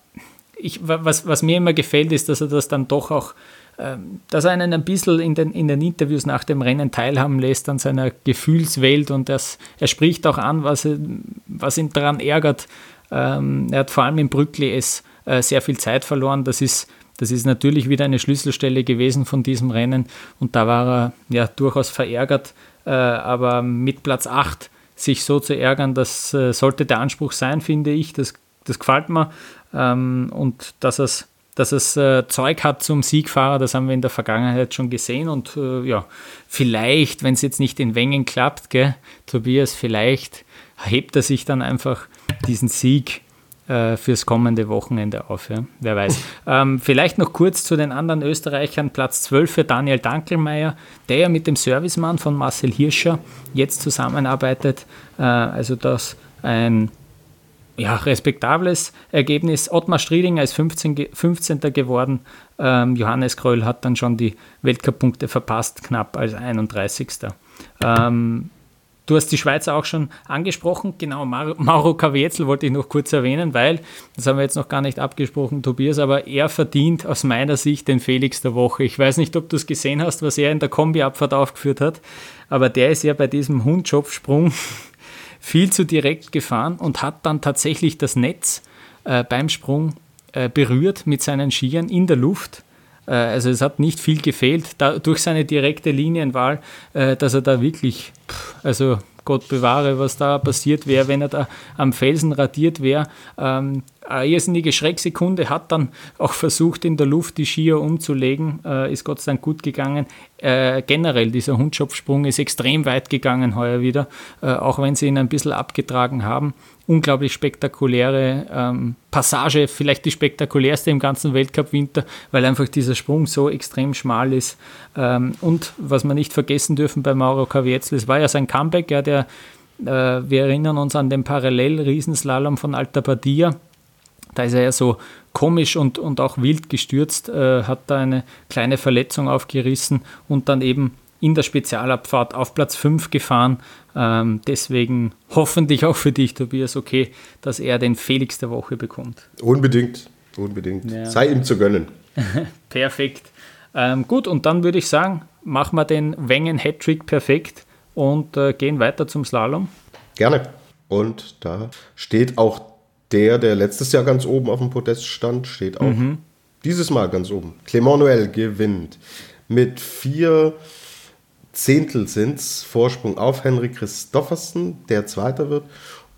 ich, was, was mir immer gefällt, ist, dass er das dann doch auch, äh, dass er einen ein bisschen in den, in den Interviews nach dem Rennen teilhaben lässt an seiner Gefühlswelt und das, er spricht auch an, was, was ihn daran ärgert. Ähm, er hat vor allem im Brückli es äh, sehr viel Zeit verloren. Das ist, das ist natürlich wieder eine Schlüsselstelle gewesen von diesem Rennen und da war er ja durchaus verärgert. Äh, aber mit Platz 8 sich so zu ärgern, das äh, sollte der Anspruch sein, finde ich. Das, das gefällt mir. Ähm, und dass es, dass es äh, Zeug hat zum Siegfahrer, das haben wir in der Vergangenheit schon gesehen. Und äh, ja, vielleicht, wenn es jetzt nicht in Wengen klappt, gell, Tobias, vielleicht hebt er sich dann einfach diesen Sieg äh, fürs kommende Wochenende auf. Ja? Wer weiß. ähm, vielleicht noch kurz zu den anderen Österreichern. Platz 12 für Daniel Dankelmeier, der ja mit dem Servicemann von Marcel Hirscher jetzt zusammenarbeitet. Äh, also das ein ja, respektables Ergebnis. Ottmar Striedinger ist 15, 15. geworden. Ähm, Johannes Kröll hat dann schon die Weltcup-Punkte verpasst, knapp als 31. Ähm, Du hast die Schweizer auch schon angesprochen. Genau, Mauro Kavietzel wollte ich noch kurz erwähnen, weil, das haben wir jetzt noch gar nicht abgesprochen, Tobias, aber er verdient aus meiner Sicht den Felix der Woche. Ich weiß nicht, ob du es gesehen hast, was er in der Kombiabfahrt aufgeführt hat, aber der ist ja bei diesem Hundschopfsprung viel zu direkt gefahren und hat dann tatsächlich das Netz äh, beim Sprung äh, berührt mit seinen Skiern in der Luft also es hat nicht viel gefehlt da, durch seine direkte Linienwahl, äh, dass er da wirklich, also Gott bewahre, was da passiert wäre, wenn er da am Felsen radiert wäre. Ähm, eine irrsinnige Schrecksekunde, hat dann auch versucht, in der Luft die Skier umzulegen, äh, ist Gott sei Dank gut gegangen. Äh, generell, dieser Hundschopfsprung ist extrem weit gegangen heuer wieder, äh, auch wenn sie ihn ein bisschen abgetragen haben unglaublich spektakuläre ähm, Passage, vielleicht die spektakulärste im ganzen Weltcup-Winter, weil einfach dieser Sprung so extrem schmal ist. Ähm, und was wir nicht vergessen dürfen bei Mauro Kavietzel, es war ja sein Comeback, ja, der, äh, wir erinnern uns an den Parallel-Riesenslalom von Alta Badia. Da ist er ja so komisch und, und auch wild gestürzt, äh, hat da eine kleine Verletzung aufgerissen und dann eben in der Spezialabfahrt auf Platz 5 gefahren. Ähm, deswegen hoffentlich auch für dich, Tobias, okay, dass er den Felix der Woche bekommt. Unbedingt, unbedingt. Ja. Sei ihm zu gönnen. perfekt. Ähm, gut, und dann würde ich sagen, machen wir den Wengen-Hattrick perfekt und äh, gehen weiter zum Slalom. Gerne. Und da steht auch der, der letztes Jahr ganz oben auf dem Podest stand, steht auch mhm. dieses Mal ganz oben. Clement Noël gewinnt mit vier Zehntel sind es Vorsprung auf Henry Christoffersen, der Zweiter wird.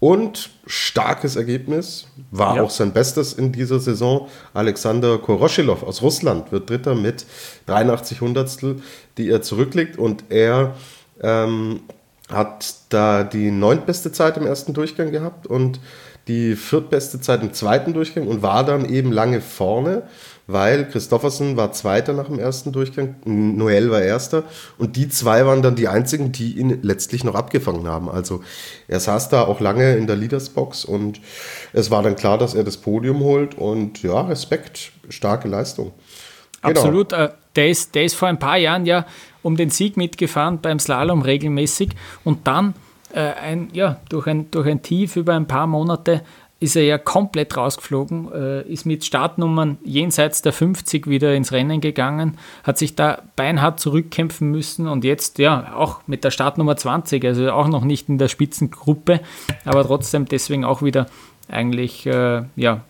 Und starkes Ergebnis, war ja. auch sein Bestes in dieser Saison. Alexander Koroschilov aus Russland wird Dritter mit 83 Hundertstel, die er zurücklegt. Und er ähm, hat da die neuntbeste Zeit im ersten Durchgang gehabt und die viertbeste Zeit im zweiten Durchgang und war dann eben lange vorne, weil Christoffersen war Zweiter nach dem ersten Durchgang, Noel war Erster und die zwei waren dann die einzigen, die ihn letztlich noch abgefangen haben. Also er saß da auch lange in der Leadersbox und es war dann klar, dass er das Podium holt und ja, Respekt, starke Leistung. Genau. Absolut. Äh, der, ist, der ist vor ein paar Jahren ja um den Sieg mitgefahren beim Slalom regelmäßig und dann äh, ein, ja, durch, ein, durch ein Tief über ein paar Monate ist er ja komplett rausgeflogen, äh, ist mit Startnummern jenseits der 50 wieder ins Rennen gegangen, hat sich da beinhart zurückkämpfen müssen und jetzt ja auch mit der Startnummer 20, also auch noch nicht in der Spitzengruppe, aber trotzdem deswegen auch wieder eigentlich äh, ja,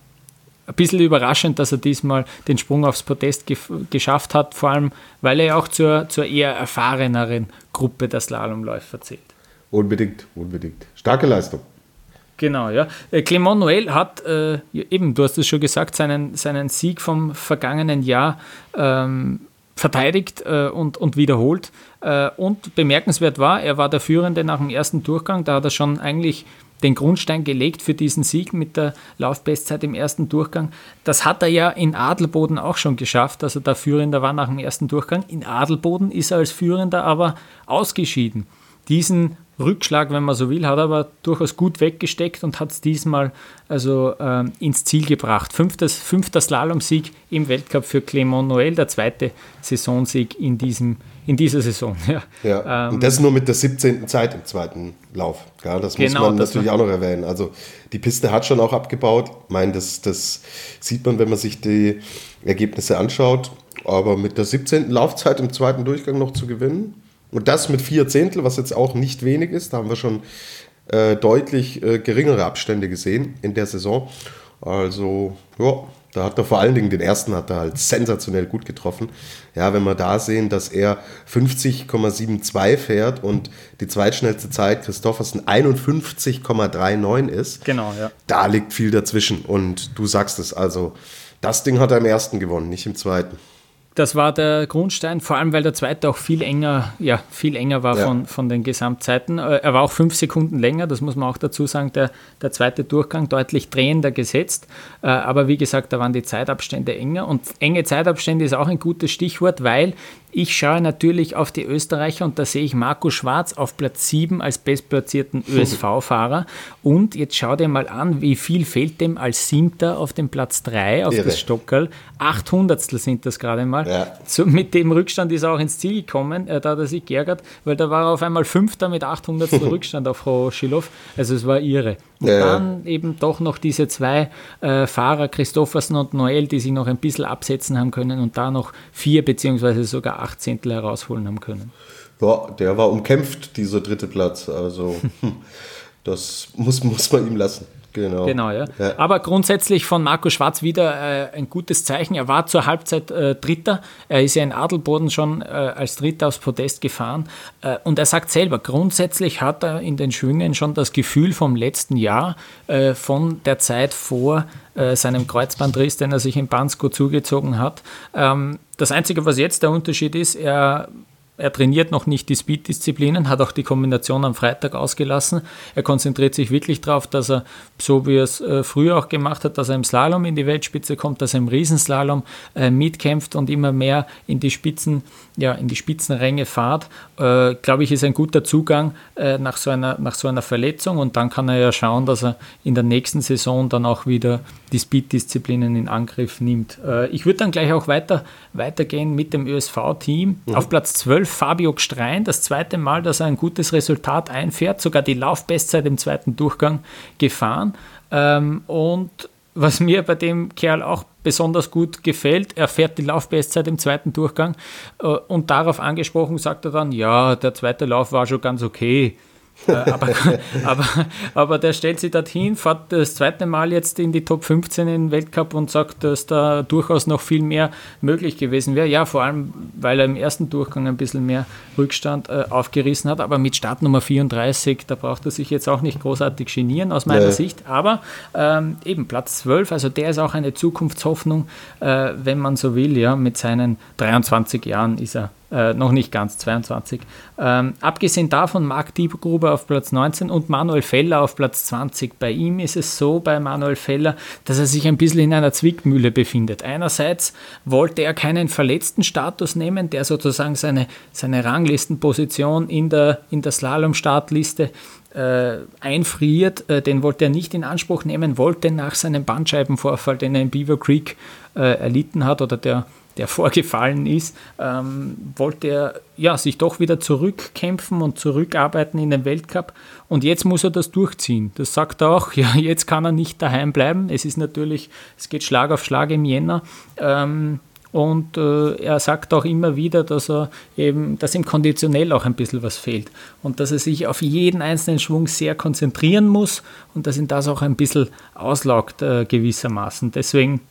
ein bisschen überraschend, dass er diesmal den Sprung aufs Podest geschafft hat, vor allem weil er ja auch zur, zur eher erfahreneren Gruppe der Slalomläufer zählt. Unbedingt, unbedingt. Starke Leistung. Genau, ja. Äh, Clement Noël hat äh, eben, du hast es schon gesagt, seinen, seinen Sieg vom vergangenen Jahr ähm, verteidigt äh, und, und wiederholt. Äh, und bemerkenswert war, er war der Führende nach dem ersten Durchgang. Da hat er schon eigentlich den Grundstein gelegt für diesen Sieg mit der Laufbestzeit im ersten Durchgang. Das hat er ja in Adelboden auch schon geschafft, dass er da Führender war nach dem ersten Durchgang. In Adelboden ist er als Führender aber ausgeschieden. Diesen Rückschlag, wenn man so will, hat er aber durchaus gut weggesteckt und hat es diesmal also ähm, ins Ziel gebracht. Fünftes, fünfter Slalomsieg im Weltcup für Clément Noël, der zweite Saisonsieg in, diesem, in dieser Saison. Ja. ja. Ähm, und das nur mit der 17. Zeit im zweiten Lauf. Ja, das genau, muss man das natürlich auch noch erwähnen. Also die Piste hat schon auch abgebaut. Ich meine, das, das sieht man, wenn man sich die Ergebnisse anschaut. Aber mit der 17. Laufzeit im zweiten Durchgang noch zu gewinnen, und das mit vier Zehntel, was jetzt auch nicht wenig ist. Da haben wir schon äh, deutlich äh, geringere Abstände gesehen in der Saison. Also, ja, da hat er vor allen Dingen den ersten hat er halt sensationell gut getroffen. Ja, wenn wir da sehen, dass er 50,72 fährt und die zweitschnellste Zeit Christoffersen 51,39 ist. Genau, ja. Da liegt viel dazwischen. Und du sagst es, also das Ding hat er im ersten gewonnen, nicht im zweiten. Das war der Grundstein, vor allem weil der zweite auch viel enger, ja, viel enger war ja. von, von den Gesamtzeiten. Äh, er war auch fünf Sekunden länger, das muss man auch dazu sagen, der, der zweite Durchgang deutlich drehender gesetzt. Äh, aber wie gesagt, da waren die Zeitabstände enger. Und enge Zeitabstände ist auch ein gutes Stichwort, weil ich schaue natürlich auf die Österreicher und da sehe ich Marco Schwarz auf Platz 7 als bestplatzierten ÖSV-Fahrer. Und jetzt schau dir mal an, wie viel fehlt dem als Siebter auf dem Platz 3 auf Irre. das Stockerl. 800 sind das gerade mal. Ja. So, mit dem Rückstand ist er auch ins Ziel gekommen. Äh, da hat er sich geärgert, weil da war er auf einmal Fünfter mit 800 Rückstand auf Frau Schilov. Also es war irre. Und ja. dann eben doch noch diese zwei äh, Fahrer, Christoffersen und Noel, die sich noch ein bisschen absetzen haben können und da noch vier beziehungsweise sogar acht Zehntel herausholen haben können. Ja, der war umkämpft, dieser dritte Platz. Also das muss, muss man ihm lassen. Genau. genau ja. ja. Aber grundsätzlich von Marco Schwarz wieder äh, ein gutes Zeichen. Er war zur Halbzeit äh, Dritter. Er ist ja in Adelboden schon äh, als Dritter aufs Podest gefahren. Äh, und er sagt selber, grundsätzlich hat er in den Schwüngen schon das Gefühl vom letzten Jahr, äh, von der Zeit vor äh, seinem Kreuzbandriss, den er sich in Bansko zugezogen hat. Ähm, das Einzige, was jetzt der Unterschied ist, er er trainiert noch nicht die Speed-Disziplinen, hat auch die Kombination am Freitag ausgelassen. Er konzentriert sich wirklich darauf, dass er, so wie er es äh, früher auch gemacht hat, dass er im Slalom in die Weltspitze kommt, dass er im Riesenslalom äh, mitkämpft und immer mehr in die Spitzen, ja, in die Spitzenränge fahrt. Äh, Glaube ich, ist ein guter Zugang äh, nach, so einer, nach so einer Verletzung und dann kann er ja schauen, dass er in der nächsten Saison dann auch wieder die Speed-Disziplinen in Angriff nimmt. Äh, ich würde dann gleich auch weiter, weitergehen mit dem ÖSV-Team. Mhm. Auf Platz 12 Fabio Gstrein, das zweite Mal, dass er ein gutes Resultat einfährt, sogar die Laufbestzeit im zweiten Durchgang gefahren. Ähm, und was mir bei dem Kerl auch besonders gut gefällt, er fährt die Laufbestzeit im zweiten Durchgang äh, und darauf angesprochen sagt er dann, ja, der zweite Lauf war schon ganz okay. Äh, aber, aber, aber der stellt sich dorthin, fährt das zweite Mal jetzt in die Top 15 im Weltcup und sagt, dass da durchaus noch viel mehr möglich gewesen wäre. Ja, vor allem, weil er im ersten Durchgang ein bisschen mehr Rückstand äh, aufgerissen hat. Aber mit Startnummer 34, da braucht er sich jetzt auch nicht großartig genieren aus meiner nee. Sicht. Aber ähm, eben Platz 12, also der ist auch eine Zukunftshoffnung, äh, wenn man so will. Ja, mit seinen 23 Jahren ist er äh, noch nicht ganz 22. Ähm, abgesehen davon Marc Diebgruber auf Platz 19 und Manuel Feller auf Platz 20. Bei ihm ist es so, bei Manuel Feller, dass er sich ein bisschen in einer Zwickmühle befindet. Einerseits wollte er keinen verletzten Status nehmen, der sozusagen seine, seine Ranglistenposition in der, in der Slalom-Startliste äh, einfriert. Äh, den wollte er nicht in Anspruch nehmen, wollte nach seinem Bandscheibenvorfall, den er in Beaver Creek äh, erlitten hat oder der der vorgefallen ist, ähm, wollte er ja, sich doch wieder zurückkämpfen und zurückarbeiten in den Weltcup. Und jetzt muss er das durchziehen. Das sagt er auch. Ja, jetzt kann er nicht daheim bleiben. Es ist natürlich, es geht Schlag auf Schlag im Jänner. Ähm, und äh, er sagt auch immer wieder, dass er eben, dass ihm konditionell auch ein bisschen was fehlt und dass er sich auf jeden einzelnen Schwung sehr konzentrieren muss und dass ihn das auch ein bisschen auslaugt äh, gewissermaßen. Deswegen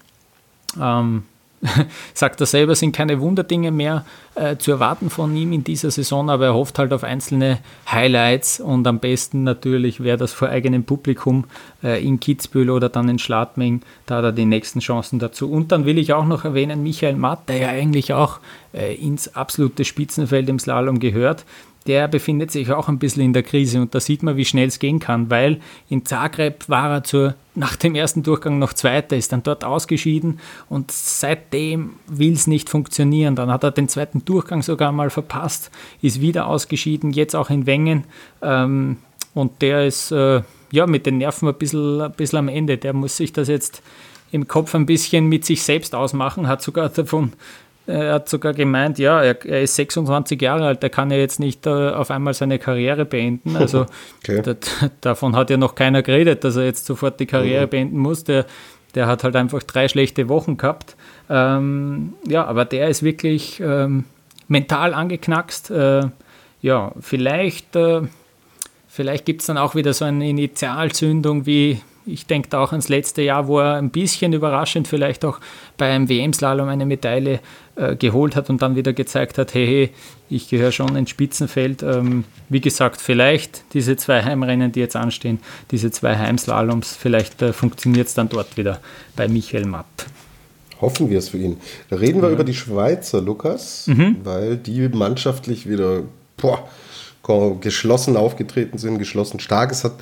ähm, sagt er selber, sind keine Wunderdinge mehr äh, zu erwarten von ihm in dieser Saison, aber er hofft halt auf einzelne Highlights und am besten natürlich wäre das vor eigenem Publikum äh, in Kitzbühel oder dann in Schladming, da hat er die nächsten Chancen dazu. Und dann will ich auch noch erwähnen, Michael Matt, der ja eigentlich auch äh, ins absolute Spitzenfeld im Slalom gehört, der befindet sich auch ein bisschen in der Krise und da sieht man, wie schnell es gehen kann, weil in Zagreb war er zur, nach dem ersten Durchgang noch Zweiter, ist dann dort ausgeschieden und seitdem will es nicht funktionieren. Dann hat er den zweiten Durchgang sogar mal verpasst, ist wieder ausgeschieden, jetzt auch in Wengen ähm, und der ist äh, ja mit den Nerven ein bisschen, ein bisschen am Ende. Der muss sich das jetzt im Kopf ein bisschen mit sich selbst ausmachen, hat sogar davon er hat sogar gemeint, ja, er, er, ist 26 Jahre alt, er kann ja jetzt nicht äh, auf einmal seine Karriere beenden. Also okay. das, davon hat ja noch keiner geredet, dass er jetzt sofort die Karriere mhm. beenden muss. Der, der hat halt einfach drei schlechte Wochen gehabt. Ähm, ja, aber der ist wirklich ähm, mental angeknackst. Äh, ja, vielleicht, äh, vielleicht gibt es dann auch wieder so eine Initialzündung wie ich denke da auch ans letzte Jahr, wo er ein bisschen überraschend vielleicht auch beim WM-Slalom eine Medaille äh, geholt hat und dann wieder gezeigt hat, hey, hey ich gehöre schon ins Spitzenfeld. Ähm, wie gesagt, vielleicht diese zwei Heimrennen, die jetzt anstehen, diese zwei Heimslaloms, vielleicht äh, funktioniert es dann dort wieder bei Michael Matt. Hoffen wir es für ihn. Da reden wir ja. über die Schweizer, Lukas, mhm. weil die mannschaftlich wieder boah, geschlossen aufgetreten sind, geschlossen stark. Es hat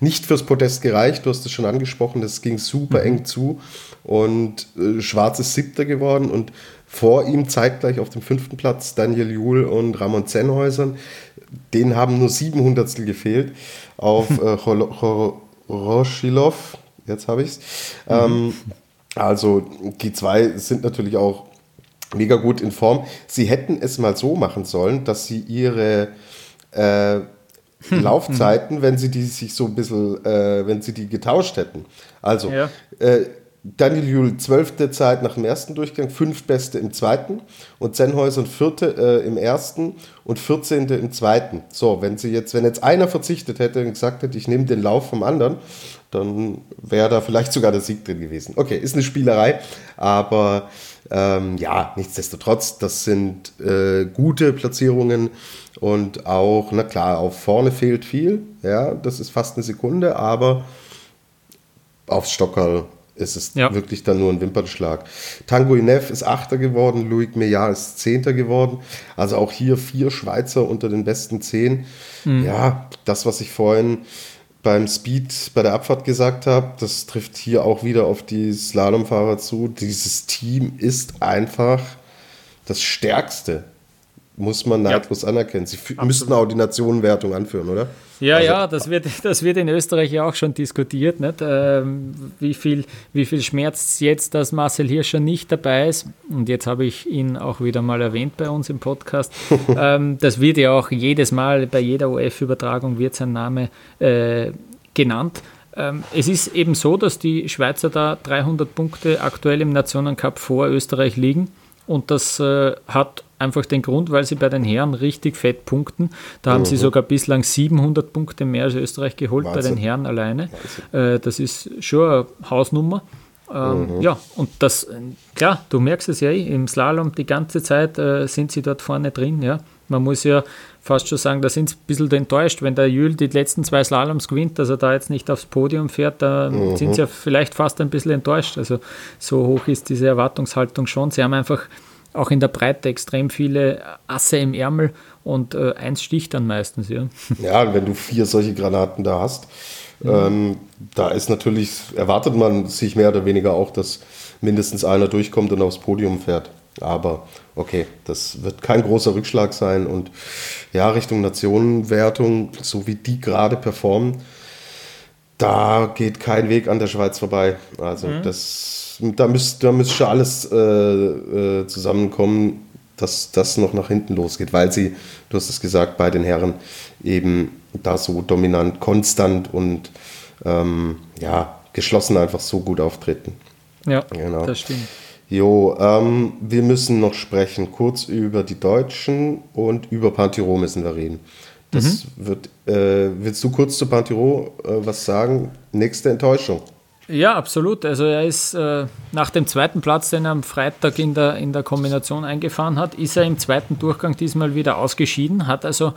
nicht fürs Podest gereicht, du hast es schon angesprochen, das ging super mhm. eng zu und äh, Schwarz ist siebter geworden und vor ihm zeitgleich auf dem fünften Platz Daniel Juhl und Ramon Zenhäusern. Denen haben nur sieben Hundertstel gefehlt auf äh, Roschilov. Jetzt habe ich es. Mhm. Ähm, also die zwei sind natürlich auch mega gut in Form. Sie hätten es mal so machen sollen, dass sie ihre äh, Laufzeiten, wenn sie die sich so ein bisschen, äh, wenn sie die getauscht hätten. Also, ja. äh, Daniel Jule zwölfte Zeit nach dem ersten Durchgang, fünf Beste im zweiten und Zenhäuser vierte äh, im ersten und vierzehnte im zweiten. So, wenn sie jetzt, wenn jetzt einer verzichtet hätte und gesagt hätte, ich nehme den Lauf vom anderen, dann wäre da vielleicht sogar der Sieg drin gewesen. Okay, ist eine Spielerei, aber ähm, ja, nichtsdestotrotz, das sind äh, gute Platzierungen und auch, na klar, auf vorne fehlt viel. Ja, das ist fast eine Sekunde, aber aufs Stockerl ist es ja. wirklich dann nur ein Wimpernschlag. Tango Inev ist Achter geworden, Loic Meillard ist Zehnter geworden. Also auch hier vier Schweizer unter den besten zehn. Mhm. Ja, das, was ich vorhin beim Speed bei der Abfahrt gesagt habe, das trifft hier auch wieder auf die Slalomfahrer zu. Dieses Team ist einfach das Stärkste muss man neidlos ja. anerkennen. Sie Absolut. müssten auch die Nationenwertung anführen, oder? Ja, also, ja, das wird, das wird in Österreich ja auch schon diskutiert. Nicht? Ähm, wie, viel, wie viel schmerzt jetzt, dass Marcel Hirscher nicht dabei ist? Und jetzt habe ich ihn auch wieder mal erwähnt bei uns im Podcast. ähm, das wird ja auch jedes Mal bei jeder OF-Übertragung wird sein Name äh, genannt. Ähm, es ist eben so, dass die Schweizer da 300 Punkte aktuell im Nationencup vor Österreich liegen. Und das äh, hat einfach den Grund, weil sie bei den Herren richtig fett punkten. Da haben sie mhm. sogar bislang 700 Punkte mehr als Österreich geholt Wahnsinn. bei den Herren alleine. Äh, das ist schon eine Hausnummer. Ähm, mhm. Ja, und das, klar, du merkst es ja eh, im Slalom die ganze Zeit äh, sind sie dort vorne drin. Ja. Man muss ja fast schon sagen, da sind sie ein bisschen enttäuscht, wenn der Jül die letzten zwei Slaloms gewinnt, dass er da jetzt nicht aufs Podium fährt, da mhm. sind sie ja vielleicht fast ein bisschen enttäuscht. Also so hoch ist diese Erwartungshaltung schon. Sie haben einfach auch in der Breite extrem viele Asse im Ärmel und äh, eins sticht dann meistens. Ja, ja wenn du vier solche Granaten da hast, mhm. ähm, da ist natürlich, erwartet man sich mehr oder weniger auch, dass mindestens einer durchkommt und aufs Podium fährt. Aber okay, das wird kein großer Rückschlag sein. Und ja, Richtung Nationenwertung, so wie die gerade performen, da geht kein Weg an der Schweiz vorbei. Also mhm. das, da müsste da müsste alles äh, äh, zusammenkommen, dass das noch nach hinten losgeht, weil sie, du hast es gesagt, bei den Herren eben da so dominant, konstant und ähm, ja, geschlossen einfach so gut auftreten. Ja, genau. das stimmt. Jo, ähm, wir müssen noch sprechen kurz über die Deutschen und über Pantiro müssen wir reden. Das mhm. wird, äh, willst du kurz zu Pantiro äh, was sagen? Nächste Enttäuschung. Ja, absolut. Also er ist äh, nach dem zweiten Platz, den er am Freitag in der, in der Kombination eingefahren hat, ist er im zweiten Durchgang diesmal wieder ausgeschieden, hat also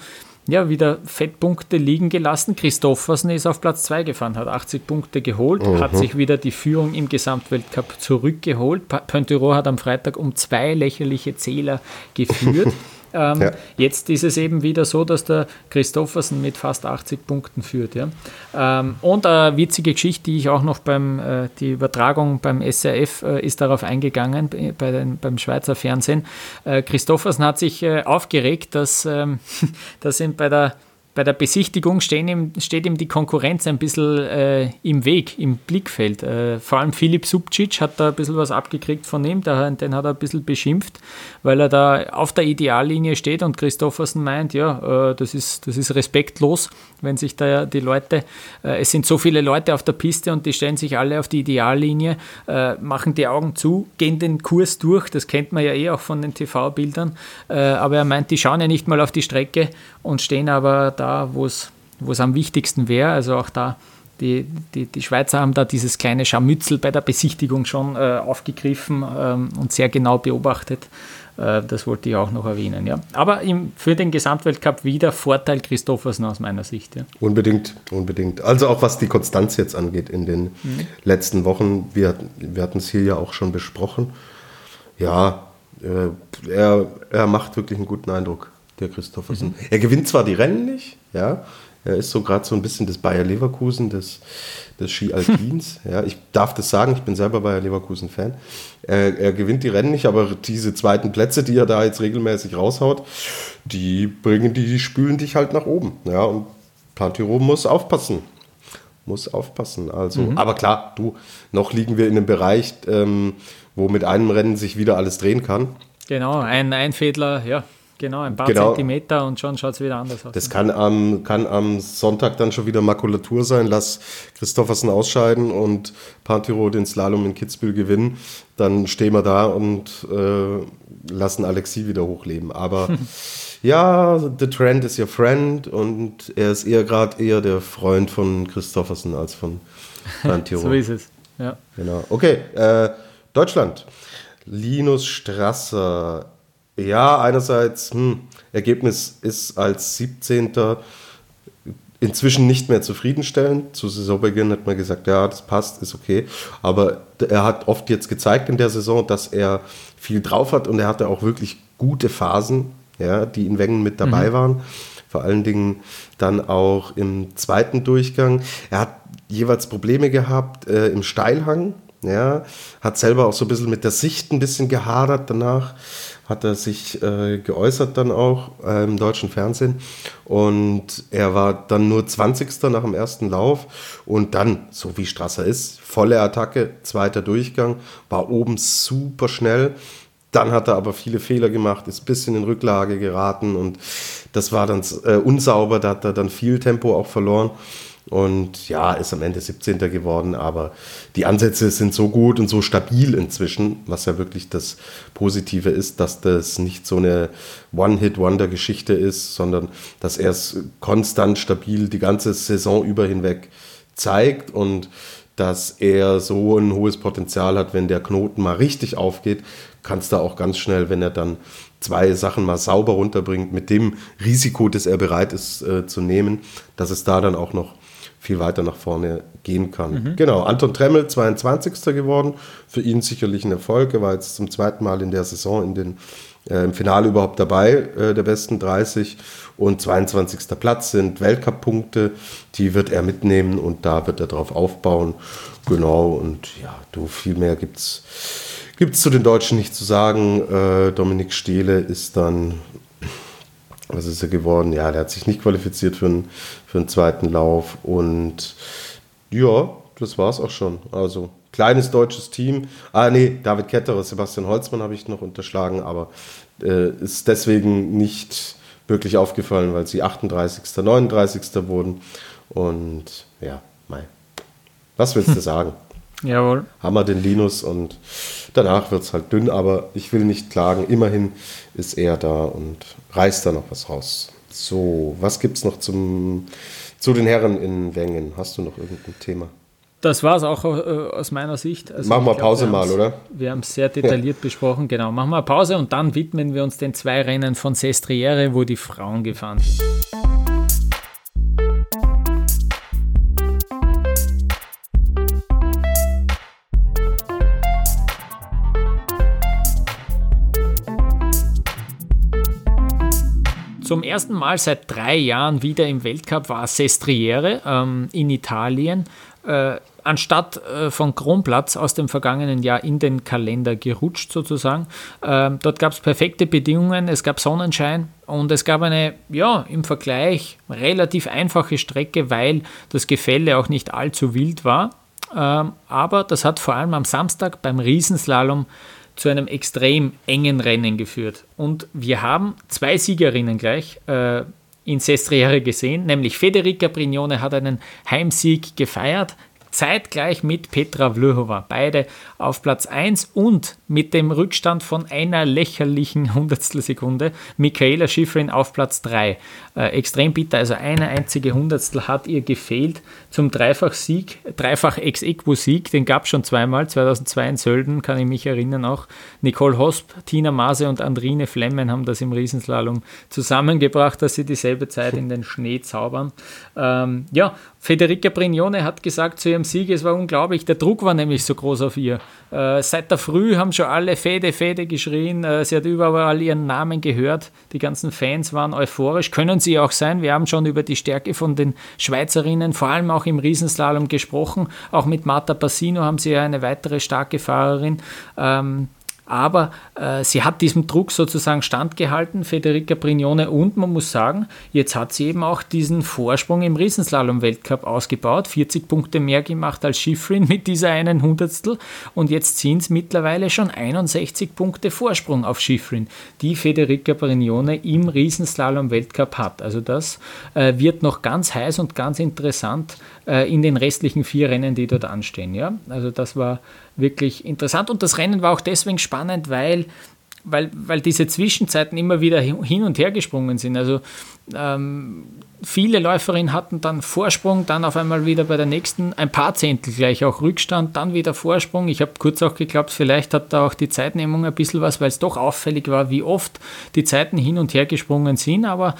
ja, wieder Fettpunkte liegen gelassen. Christoffersen ist auf Platz 2 gefahren, hat 80 Punkte geholt, mhm. hat sich wieder die Führung im Gesamtweltcup zurückgeholt. Pontero hat am Freitag um zwei lächerliche Zähler geführt. Ähm, ja. Jetzt ist es eben wieder so, dass der Christoffersen mit fast 80 Punkten führt. Ja? Ähm, und eine witzige Geschichte, die ich auch noch beim, äh, die Übertragung beim SRF äh, ist darauf eingegangen, bei den, beim Schweizer Fernsehen. Äh, Christoffersen hat sich äh, aufgeregt, dass, ähm, dass ihm bei der bei der Besichtigung ihm, steht ihm die Konkurrenz ein bisschen äh, im Weg, im Blickfeld. Äh, vor allem Philipp Subcic hat da ein bisschen was abgekriegt von ihm, der, den hat er ein bisschen beschimpft, weil er da auf der Ideallinie steht und Christoffersen meint, ja, äh, das, ist, das ist respektlos, wenn sich da die Leute, äh, es sind so viele Leute auf der Piste und die stellen sich alle auf die Ideallinie, äh, machen die Augen zu, gehen den Kurs durch, das kennt man ja eh auch von den TV-Bildern, äh, aber er meint, die schauen ja nicht mal auf die Strecke und stehen aber da da, wo es am wichtigsten wäre. Also auch da, die, die, die Schweizer haben da dieses kleine Scharmützel bei der Besichtigung schon äh, aufgegriffen ähm, und sehr genau beobachtet. Äh, das wollte ich auch noch erwähnen. Ja. Aber im, für den Gesamtweltcup wieder Vorteil Christoffersen aus meiner Sicht. Ja. Unbedingt, unbedingt. Also auch was die Konstanz jetzt angeht in den mhm. letzten Wochen. Wir, wir hatten es hier ja auch schon besprochen. Ja, äh, er, er macht wirklich einen guten Eindruck der Christoffersen. Mhm. Er gewinnt zwar die Rennen nicht, ja, er ist so gerade so ein bisschen das Bayer Leverkusen des, des Ski Alpins. ja, ich darf das sagen, ich bin selber Bayer Leverkusen-Fan. Er, er, gewinnt die Rennen nicht, aber diese zweiten Plätze, die er da jetzt regelmäßig raushaut, die bringen die, die spülen dich halt nach oben. Ja, und Pantiro muss aufpassen. Muss aufpassen. Also, mhm. aber klar, du, noch liegen wir in einem Bereich, ähm, wo mit einem Rennen sich wieder alles drehen kann. Genau, ein Einfädler, ja, Genau, ein paar genau. Zentimeter und schon schaut es wieder anders aus. Das kann am, kann am Sonntag dann schon wieder Makulatur sein. Lass Christoffersen ausscheiden und Pantiro den Slalom in Kitzbühel gewinnen. Dann stehen wir da und äh, lassen Alexi wieder hochleben. Aber ja, the trend is your friend und er ist eher gerade eher der Freund von Christoffersen als von Pantiro. so ist es, ja. Genau. Okay, äh, Deutschland. Linus Strasser ja, einerseits, hm, Ergebnis ist als 17. inzwischen nicht mehr zufriedenstellend. Zu Saisonbeginn hat man gesagt, ja, das passt, ist okay. Aber er hat oft jetzt gezeigt in der Saison, dass er viel drauf hat und er hatte auch wirklich gute Phasen, ja, die in Wengen mit dabei mhm. waren. Vor allen Dingen dann auch im zweiten Durchgang. Er hat jeweils Probleme gehabt äh, im Steilhang. Ja, hat selber auch so ein bisschen mit der Sicht ein bisschen gehadert danach hat er sich äh, geäußert dann auch äh, im deutschen Fernsehen. Und er war dann nur 20. nach dem ersten Lauf. Und dann, so wie Strasser ist, volle Attacke, zweiter Durchgang, war oben super schnell. Dann hat er aber viele Fehler gemacht, ist ein bisschen in Rücklage geraten und das war dann äh, unsauber, da hat er dann viel Tempo auch verloren. Und ja, ist am Ende 17. geworden, aber die Ansätze sind so gut und so stabil inzwischen, was ja wirklich das Positive ist, dass das nicht so eine One-Hit-Wonder-Geschichte ist, sondern dass er es konstant stabil die ganze Saison über hinweg zeigt und dass er so ein hohes Potenzial hat, wenn der Knoten mal richtig aufgeht, kannst du auch ganz schnell, wenn er dann zwei Sachen mal sauber runterbringt, mit dem Risiko, das er bereit ist äh, zu nehmen, dass es da dann auch noch viel weiter nach vorne gehen kann. Mhm. Genau, Anton Tremmel, 22. geworden. Für ihn sicherlich ein Erfolg. Er war jetzt zum zweiten Mal in der Saison in den, äh, im Finale überhaupt dabei, äh, der besten 30. Und 22. Platz sind Weltcup-Punkte. Die wird er mitnehmen und da wird er drauf aufbauen. Genau, und ja, du, viel mehr gibt es zu den Deutschen nicht zu sagen. Äh, Dominik Stehle ist dann was ist er geworden? Ja, der hat sich nicht qualifiziert für einen, für einen zweiten Lauf. Und ja, das war es auch schon. Also kleines deutsches Team. Ah, nee, David Ketterer, Sebastian Holzmann habe ich noch unterschlagen, aber äh, ist deswegen nicht wirklich aufgefallen, weil sie 38., 39. wurden. Und ja, mei. Was willst du sagen? Jawohl. Haben wir den Linus und danach wird es halt dünn, aber ich will nicht klagen. Immerhin ist er da und reißt da noch was raus. So, was gibt es noch zum, zu den Herren in Wengen? Hast du noch irgendein Thema? Das war es auch äh, aus meiner Sicht. Also machen wir Pause mal, oder? Wir haben es sehr detailliert ja. besprochen. Genau, machen wir Pause und dann widmen wir uns den zwei Rennen von Sestriere, wo die Frauen gefahren sind. Zum ersten Mal seit drei Jahren wieder im Weltcup war Sestriere ähm, in Italien. Äh, anstatt äh, von Kronplatz aus dem vergangenen Jahr in den Kalender gerutscht sozusagen. Ähm, dort gab es perfekte Bedingungen, es gab Sonnenschein und es gab eine, ja, im Vergleich relativ einfache Strecke, weil das Gefälle auch nicht allzu wild war. Ähm, aber das hat vor allem am Samstag beim Riesenslalom zu einem extrem engen Rennen geführt. Und wir haben zwei Siegerinnen gleich äh, in Sestriere gesehen, nämlich Federica Brignone hat einen Heimsieg gefeiert, zeitgleich mit Petra Vlhova. Beide auf Platz 1 und mit dem Rückstand von einer lächerlichen Hundertstelsekunde Michaela Schifrin auf Platz 3. Äh, extrem bitter, also eine einzige Hundertstel hat ihr gefehlt zum Dreifach-Sieg, Dreifach-Ex-Equo-Sieg, den gab es schon zweimal, 2002 in Sölden, kann ich mich erinnern auch. Nicole Hosp, Tina Maase und Andrine Flemmen haben das im Riesenslalom zusammengebracht, dass sie dieselbe Zeit in den Schnee zaubern. Ähm, ja, Federica Brignone hat gesagt zu ihrem Sieg, es war unglaublich, der Druck war nämlich so groß auf ihr. Äh, seit der Früh haben schon alle Fede, Fede geschrien, äh, sie hat überall ihren Namen gehört, die ganzen Fans waren euphorisch, können sie auch sein, wir haben schon über die Stärke von den Schweizerinnen, vor allem auch im Riesenslalom gesprochen, auch mit Marta Passino haben sie ja eine weitere starke Fahrerin. Ähm, aber äh, sie hat diesem Druck sozusagen standgehalten, Federica Brignone, und man muss sagen, jetzt hat sie eben auch diesen Vorsprung im Riesenslalom-Weltcup ausgebaut, 40 Punkte mehr gemacht als Schifrin mit dieser einen Hundertstel und jetzt sind es mittlerweile schon 61 Punkte Vorsprung auf Schifrin, die Federica Brignone im Riesenslalom-Weltcup hat. Also das äh, wird noch ganz heiß und ganz interessant äh, in den restlichen vier Rennen, die dort anstehen. Ja? Also das war wirklich interessant. Und das Rennen war auch deswegen spannend, weil, weil, weil diese Zwischenzeiten immer wieder hin und her gesprungen sind. Also ähm, viele Läuferinnen hatten dann Vorsprung, dann auf einmal wieder bei der nächsten ein paar Zehntel gleich auch Rückstand, dann wieder Vorsprung. Ich habe kurz auch geglaubt, vielleicht hat da auch die Zeitnehmung ein bisschen was, weil es doch auffällig war, wie oft die Zeiten hin und her gesprungen sind. Aber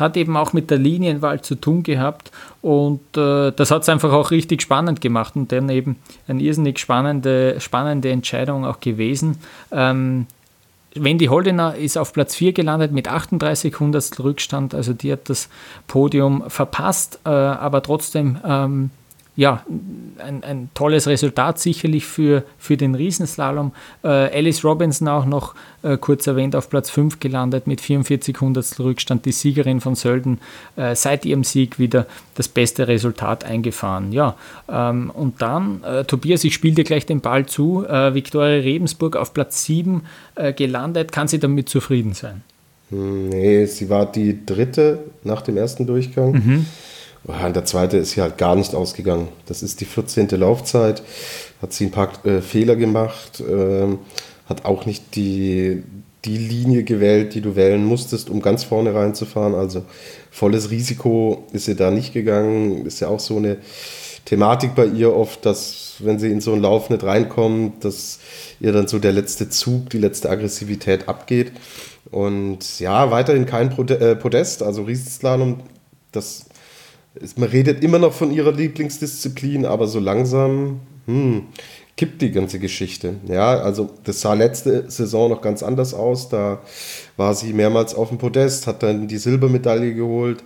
hat eben auch mit der Linienwahl zu tun gehabt und äh, das hat es einfach auch richtig spannend gemacht und dann eben eine irrsinnig spannende, spannende Entscheidung auch gewesen. Ähm, Wendy Holdener ist auf Platz 4 gelandet mit 38 Hundertstel Rückstand, also die hat das Podium verpasst, äh, aber trotzdem ähm, ja, ein, ein, tolles Resultat sicherlich für, für den Riesenslalom. Äh, Alice Robinson auch noch äh, kurz erwähnt auf Platz 5 gelandet mit 44 Hundertstel Rückstand, die Siegerin von Sölden äh, seit ihrem Sieg wieder das beste Resultat eingefahren. Ja, ähm, und dann, äh, Tobias, ich spiele dir gleich den Ball zu, äh, Viktoria Rebensburg auf Platz 7 äh, gelandet, kann sie damit zufrieden sein? Nee, sie war die dritte nach dem ersten Durchgang. Mhm. Und der zweite ist hier halt gar nicht ausgegangen. Das ist die 14. Laufzeit. Hat sie ein paar äh, Fehler gemacht, äh, hat auch nicht die, die Linie gewählt, die du wählen musstest, um ganz vorne reinzufahren. Also volles Risiko ist sie da nicht gegangen. Ist ja auch so eine Thematik bei ihr oft, dass wenn sie in so einen Lauf nicht reinkommt, dass ihr dann so der letzte Zug, die letzte Aggressivität abgeht. Und ja, weiterhin kein äh, Podest, also Riesenslalom, das man redet immer noch von ihrer Lieblingsdisziplin, aber so langsam hm, kippt die ganze Geschichte. Ja, also das sah letzte Saison noch ganz anders aus. Da war sie mehrmals auf dem Podest, hat dann die Silbermedaille geholt.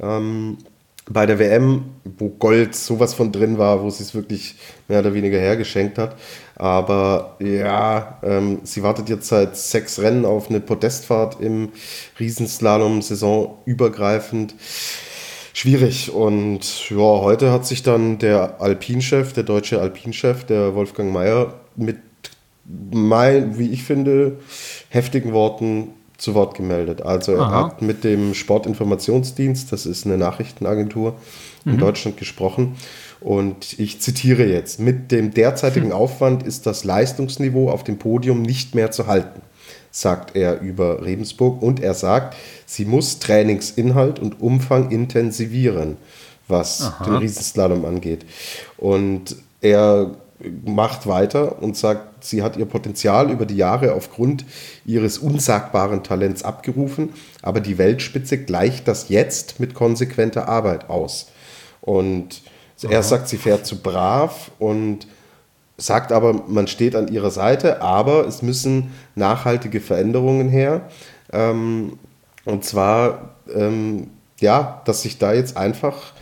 Ähm, bei der WM, wo Gold sowas von drin war, wo sie es wirklich mehr oder weniger hergeschenkt hat. Aber ja, ähm, sie wartet jetzt seit sechs Rennen auf eine Podestfahrt im Riesenslalom, Saison übergreifend. Schwierig. Und ja, heute hat sich dann der Alpinchef, der deutsche Alpinchef, der Wolfgang Mayer, mit, mein, wie ich finde, heftigen Worten zu Wort gemeldet. Also er Aha. hat mit dem Sportinformationsdienst, das ist eine Nachrichtenagentur in mhm. Deutschland, gesprochen. Und ich zitiere jetzt, mit dem derzeitigen hm. Aufwand ist das Leistungsniveau auf dem Podium nicht mehr zu halten, sagt er über Rebensburg. Und er sagt, sie muss Trainingsinhalt und Umfang intensivieren, was Aha. den Riesenslalom angeht. Und er macht weiter und sagt, sie hat ihr Potenzial über die Jahre aufgrund ihres unsagbaren Talents abgerufen, aber die Weltspitze gleicht das jetzt mit konsequenter Arbeit aus. Und er sagt, sie fährt zu brav und sagt aber, man steht an ihrer Seite, aber es müssen nachhaltige Veränderungen her. Ähm, und zwar, ähm, ja, dass sich da jetzt einfach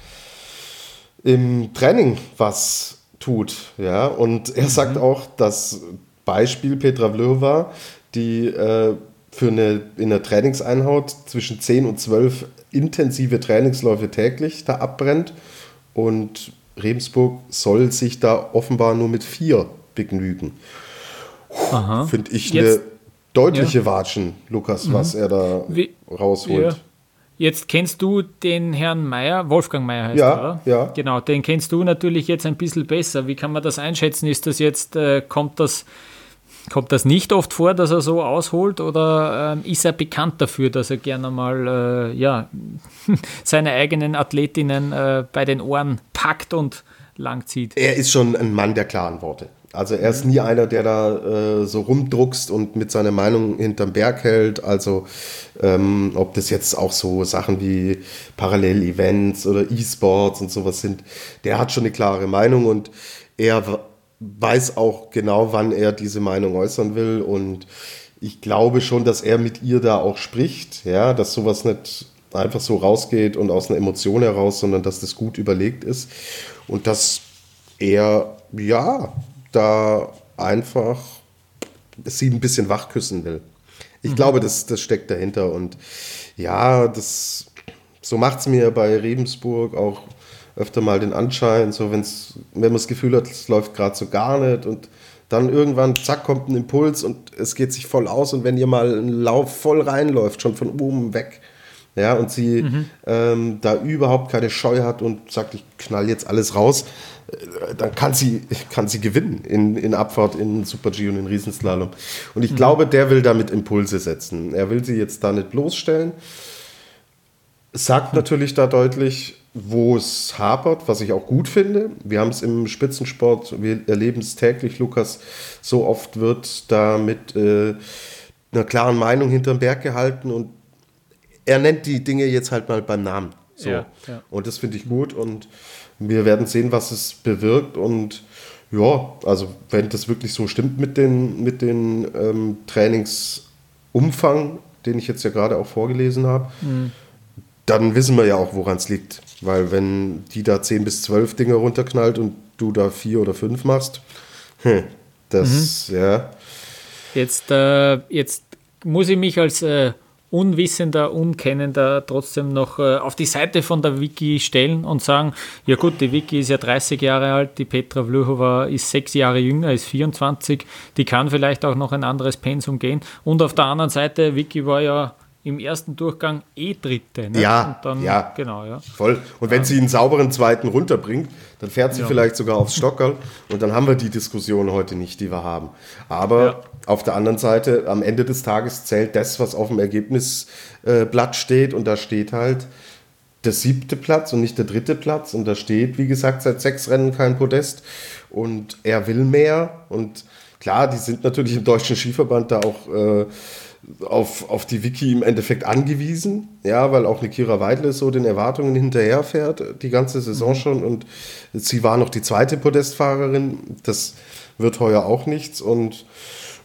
im Training was tut. Ja? Und er mhm. sagt auch, das Beispiel Petra Vlhova, die äh, für eine, in der Trainingseinheit zwischen 10 und 12 intensive Trainingsläufe täglich da abbrennt. Und Remsburg soll sich da offenbar nur mit vier begnügen. Finde ich Jetzt, eine deutliche ja. Watschen, Lukas, mhm. was er da Wie, rausholt. Ja. Jetzt kennst du den Herrn Meier, Wolfgang Meier heißt ja, er, oder? Ja. Genau, den kennst du natürlich jetzt ein bisschen besser. Wie kann man das einschätzen? Ist das jetzt, äh, kommt das, kommt das nicht oft vor, dass er so ausholt oder äh, ist er bekannt dafür, dass er gerne mal äh, ja, seine eigenen Athletinnen äh, bei den Ohren packt und langzieht? Er ist schon ein Mann der klaren Worte. Also er ist nie einer, der da äh, so rumdruckst und mit seiner Meinung hinterm Berg hält. Also ähm, ob das jetzt auch so Sachen wie Parallel-Events oder E-Sports und sowas sind, der hat schon eine klare Meinung und er weiß auch genau, wann er diese Meinung äußern will. Und ich glaube schon, dass er mit ihr da auch spricht, ja, dass sowas nicht einfach so rausgeht und aus einer Emotion heraus, sondern dass das gut überlegt ist und dass er ja da einfach sie ein bisschen wachküssen will. Ich mhm. glaube, das, das steckt dahinter. Und ja, das, so macht es mir bei Rebensburg auch öfter mal den Anschein, so wenn's, wenn man das Gefühl hat, es läuft gerade so gar nicht und dann irgendwann, zack, kommt ein Impuls und es geht sich voll aus und wenn ihr mal ein Lauf voll reinläuft, schon von oben weg, ja, und sie mhm. ähm, da überhaupt keine Scheu hat und sagt, ich knall jetzt alles raus, äh, dann kann sie, kann sie gewinnen in, in Abfahrt, in Super G und in Riesenslalom. Und ich mhm. glaube, der will damit Impulse setzen. Er will sie jetzt da nicht bloßstellen. Sagt mhm. natürlich da deutlich, wo es hapert, was ich auch gut finde. Wir haben es im Spitzensport, wir erleben es täglich, Lukas, so oft wird da mit äh, einer klaren Meinung hinterm Berg gehalten und er nennt die Dinge jetzt halt mal beim Namen. So. Ja, ja. Und das finde ich gut und wir werden sehen, was es bewirkt und ja, also wenn das wirklich so stimmt mit den, mit den ähm, Trainingsumfang, den ich jetzt ja gerade auch vorgelesen habe, mhm. dann wissen wir ja auch, woran es liegt. Weil wenn die da 10 bis 12 Dinge runterknallt und du da vier oder fünf machst, hm, das, mhm. ja. Jetzt, äh, jetzt muss ich mich als äh, Unwissender, Unkennender trotzdem noch äh, auf die Seite von der Wiki stellen und sagen, ja gut, die Wiki ist ja 30 Jahre alt, die Petra Vlhova ist sechs Jahre jünger, ist 24, die kann vielleicht auch noch ein anderes Pensum gehen. Und auf der anderen Seite, Wiki war ja im ersten Durchgang eh Dritte. Ne? Ja, dann, ja, genau, ja. Voll. Und wenn ja. sie einen sauberen zweiten runterbringt, dann fährt sie ja. vielleicht sogar aufs Stockerl und dann haben wir die Diskussion heute nicht, die wir haben. Aber ja. auf der anderen Seite, am Ende des Tages zählt das, was auf dem Ergebnisblatt steht und da steht halt der siebte Platz und nicht der dritte Platz und da steht, wie gesagt, seit sechs Rennen kein Podest und er will mehr und klar, die sind natürlich im Deutschen Skiverband da auch äh, auf, auf die Wiki im Endeffekt angewiesen, ja, weil auch eine Kira Weidle so den Erwartungen hinterherfährt, die ganze Saison mhm. schon. Und sie war noch die zweite Podestfahrerin. Das wird heuer auch nichts. Und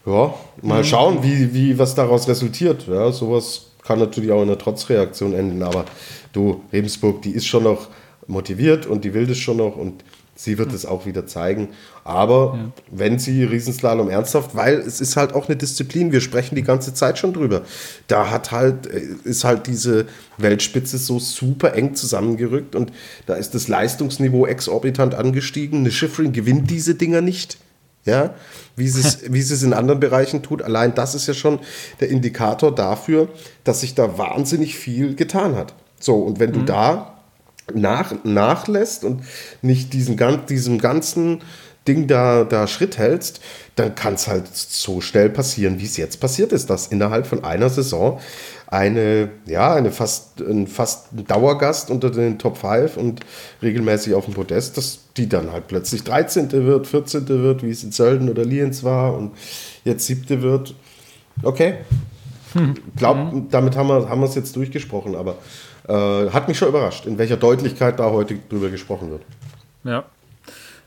ja, mal mhm. schauen, wie, wie was daraus resultiert. Ja, sowas kann natürlich auch in einer Trotzreaktion enden. Aber du, Rebensburg, die ist schon noch motiviert und die will das schon noch. Und Sie wird es auch wieder zeigen. Aber ja. wenn sie Riesenslalom ernsthaft, weil es ist halt auch eine Disziplin, wir sprechen die ganze Zeit schon drüber. Da hat halt, äh, ist halt diese Weltspitze so super eng zusammengerückt und da ist das Leistungsniveau exorbitant angestiegen. Eine Schifrin gewinnt diese Dinger nicht. Ja, wie sie es, wie es in anderen Bereichen tut. Allein das ist ja schon der Indikator dafür, dass sich da wahnsinnig viel getan hat. So, und wenn du mhm. da nach, nachlässt und nicht diesen, diesem ganzen Ding da, da Schritt hältst, dann kann es halt so schnell passieren, wie es jetzt passiert ist, dass innerhalb von einer Saison eine, ja, eine fast, ein fast Dauergast unter den Top 5 und regelmäßig auf dem Podest, dass die dann halt plötzlich 13. wird, 14. wird, wie es in Sölden oder Lienz war und jetzt 7. wird. Okay. Ich glaube, mhm. damit haben wir, haben wir es jetzt durchgesprochen, aber äh, hat mich schon überrascht, in welcher Deutlichkeit da heute drüber gesprochen wird. Ja.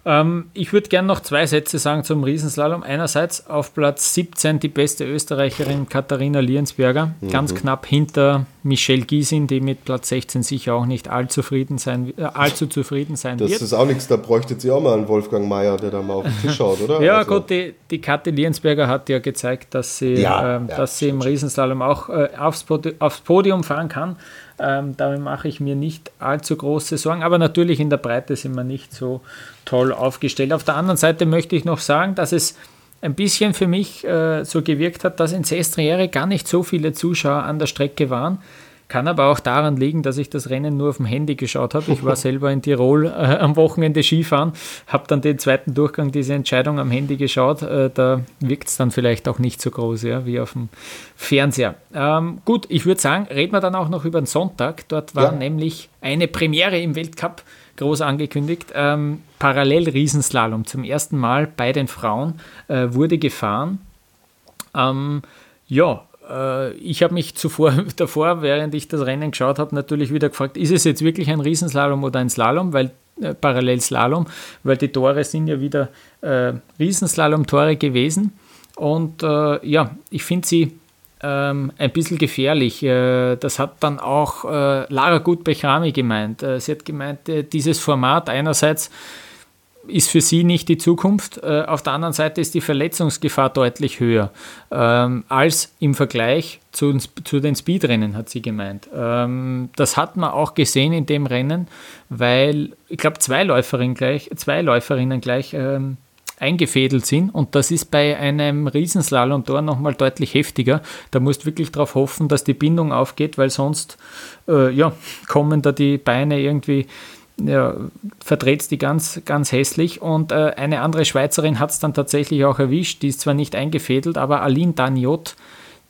Ähm, ich würde gerne noch zwei Sätze sagen zum Riesenslalom. Einerseits auf Platz 17 die beste Österreicherin Katharina Liensberger, mhm. ganz knapp hinter Michelle Giesin, die mit Platz 16 sicher auch nicht allzu, sein, äh, allzu zufrieden sein das wird. Das ist auch nichts, da bräuchte sie auch mal einen Wolfgang Mayer, der da mal auf den Tisch schaut, oder? ja, also. gut, die, die Kathi Liensberger hat ja gezeigt, dass sie, ja, ähm, ja, dass sie im Riesenslalom auch äh, aufs, Podium, aufs Podium fahren kann. Ähm, damit mache ich mir nicht allzu große Sorgen, aber natürlich in der Breite sind wir nicht so toll aufgestellt. Auf der anderen Seite möchte ich noch sagen, dass es ein bisschen für mich äh, so gewirkt hat, dass in Sestriere gar nicht so viele Zuschauer an der Strecke waren. Kann aber auch daran liegen, dass ich das Rennen nur auf dem Handy geschaut habe. Ich war selber in Tirol äh, am Wochenende Skifahren, habe dann den zweiten Durchgang diese Entscheidung am Handy geschaut. Äh, da wirkt es dann vielleicht auch nicht so groß ja, wie auf dem Fernseher. Ähm, gut, ich würde sagen, reden wir dann auch noch über den Sonntag. Dort war ja. nämlich eine Premiere im Weltcup groß angekündigt. Ähm, Parallel Riesenslalom zum ersten Mal bei den Frauen äh, wurde gefahren. Ähm, ja, ich habe mich zuvor, davor, während ich das Rennen geschaut habe, natürlich wieder gefragt, ist es jetzt wirklich ein Riesenslalom oder ein Slalom, weil äh, parallel Slalom, weil die Tore sind ja wieder äh, Riesenslalom-Tore gewesen. Und äh, ja, ich finde sie ähm, ein bisschen gefährlich. Äh, das hat dann auch äh, Lara Gut-Bechrami gemeint. sie hat gemeint, dieses Format einerseits ist für sie nicht die Zukunft. Äh, auf der anderen Seite ist die Verletzungsgefahr deutlich höher ähm, als im Vergleich zu, zu den Speedrennen, hat sie gemeint. Ähm, das hat man auch gesehen in dem Rennen, weil ich glaube, zwei, Läuferinnen gleich, zwei Läuferinnen gleich ähm, eingefädelt sind und das ist bei einem Riesenslalom da nochmal deutlich heftiger. Da musst du wirklich darauf hoffen, dass die Bindung aufgeht, weil sonst äh, ja, kommen da die Beine irgendwie ja, verdreht die ganz, ganz hässlich. Und äh, eine andere Schweizerin hat es dann tatsächlich auch erwischt. Die ist zwar nicht eingefädelt, aber Aline Daniot,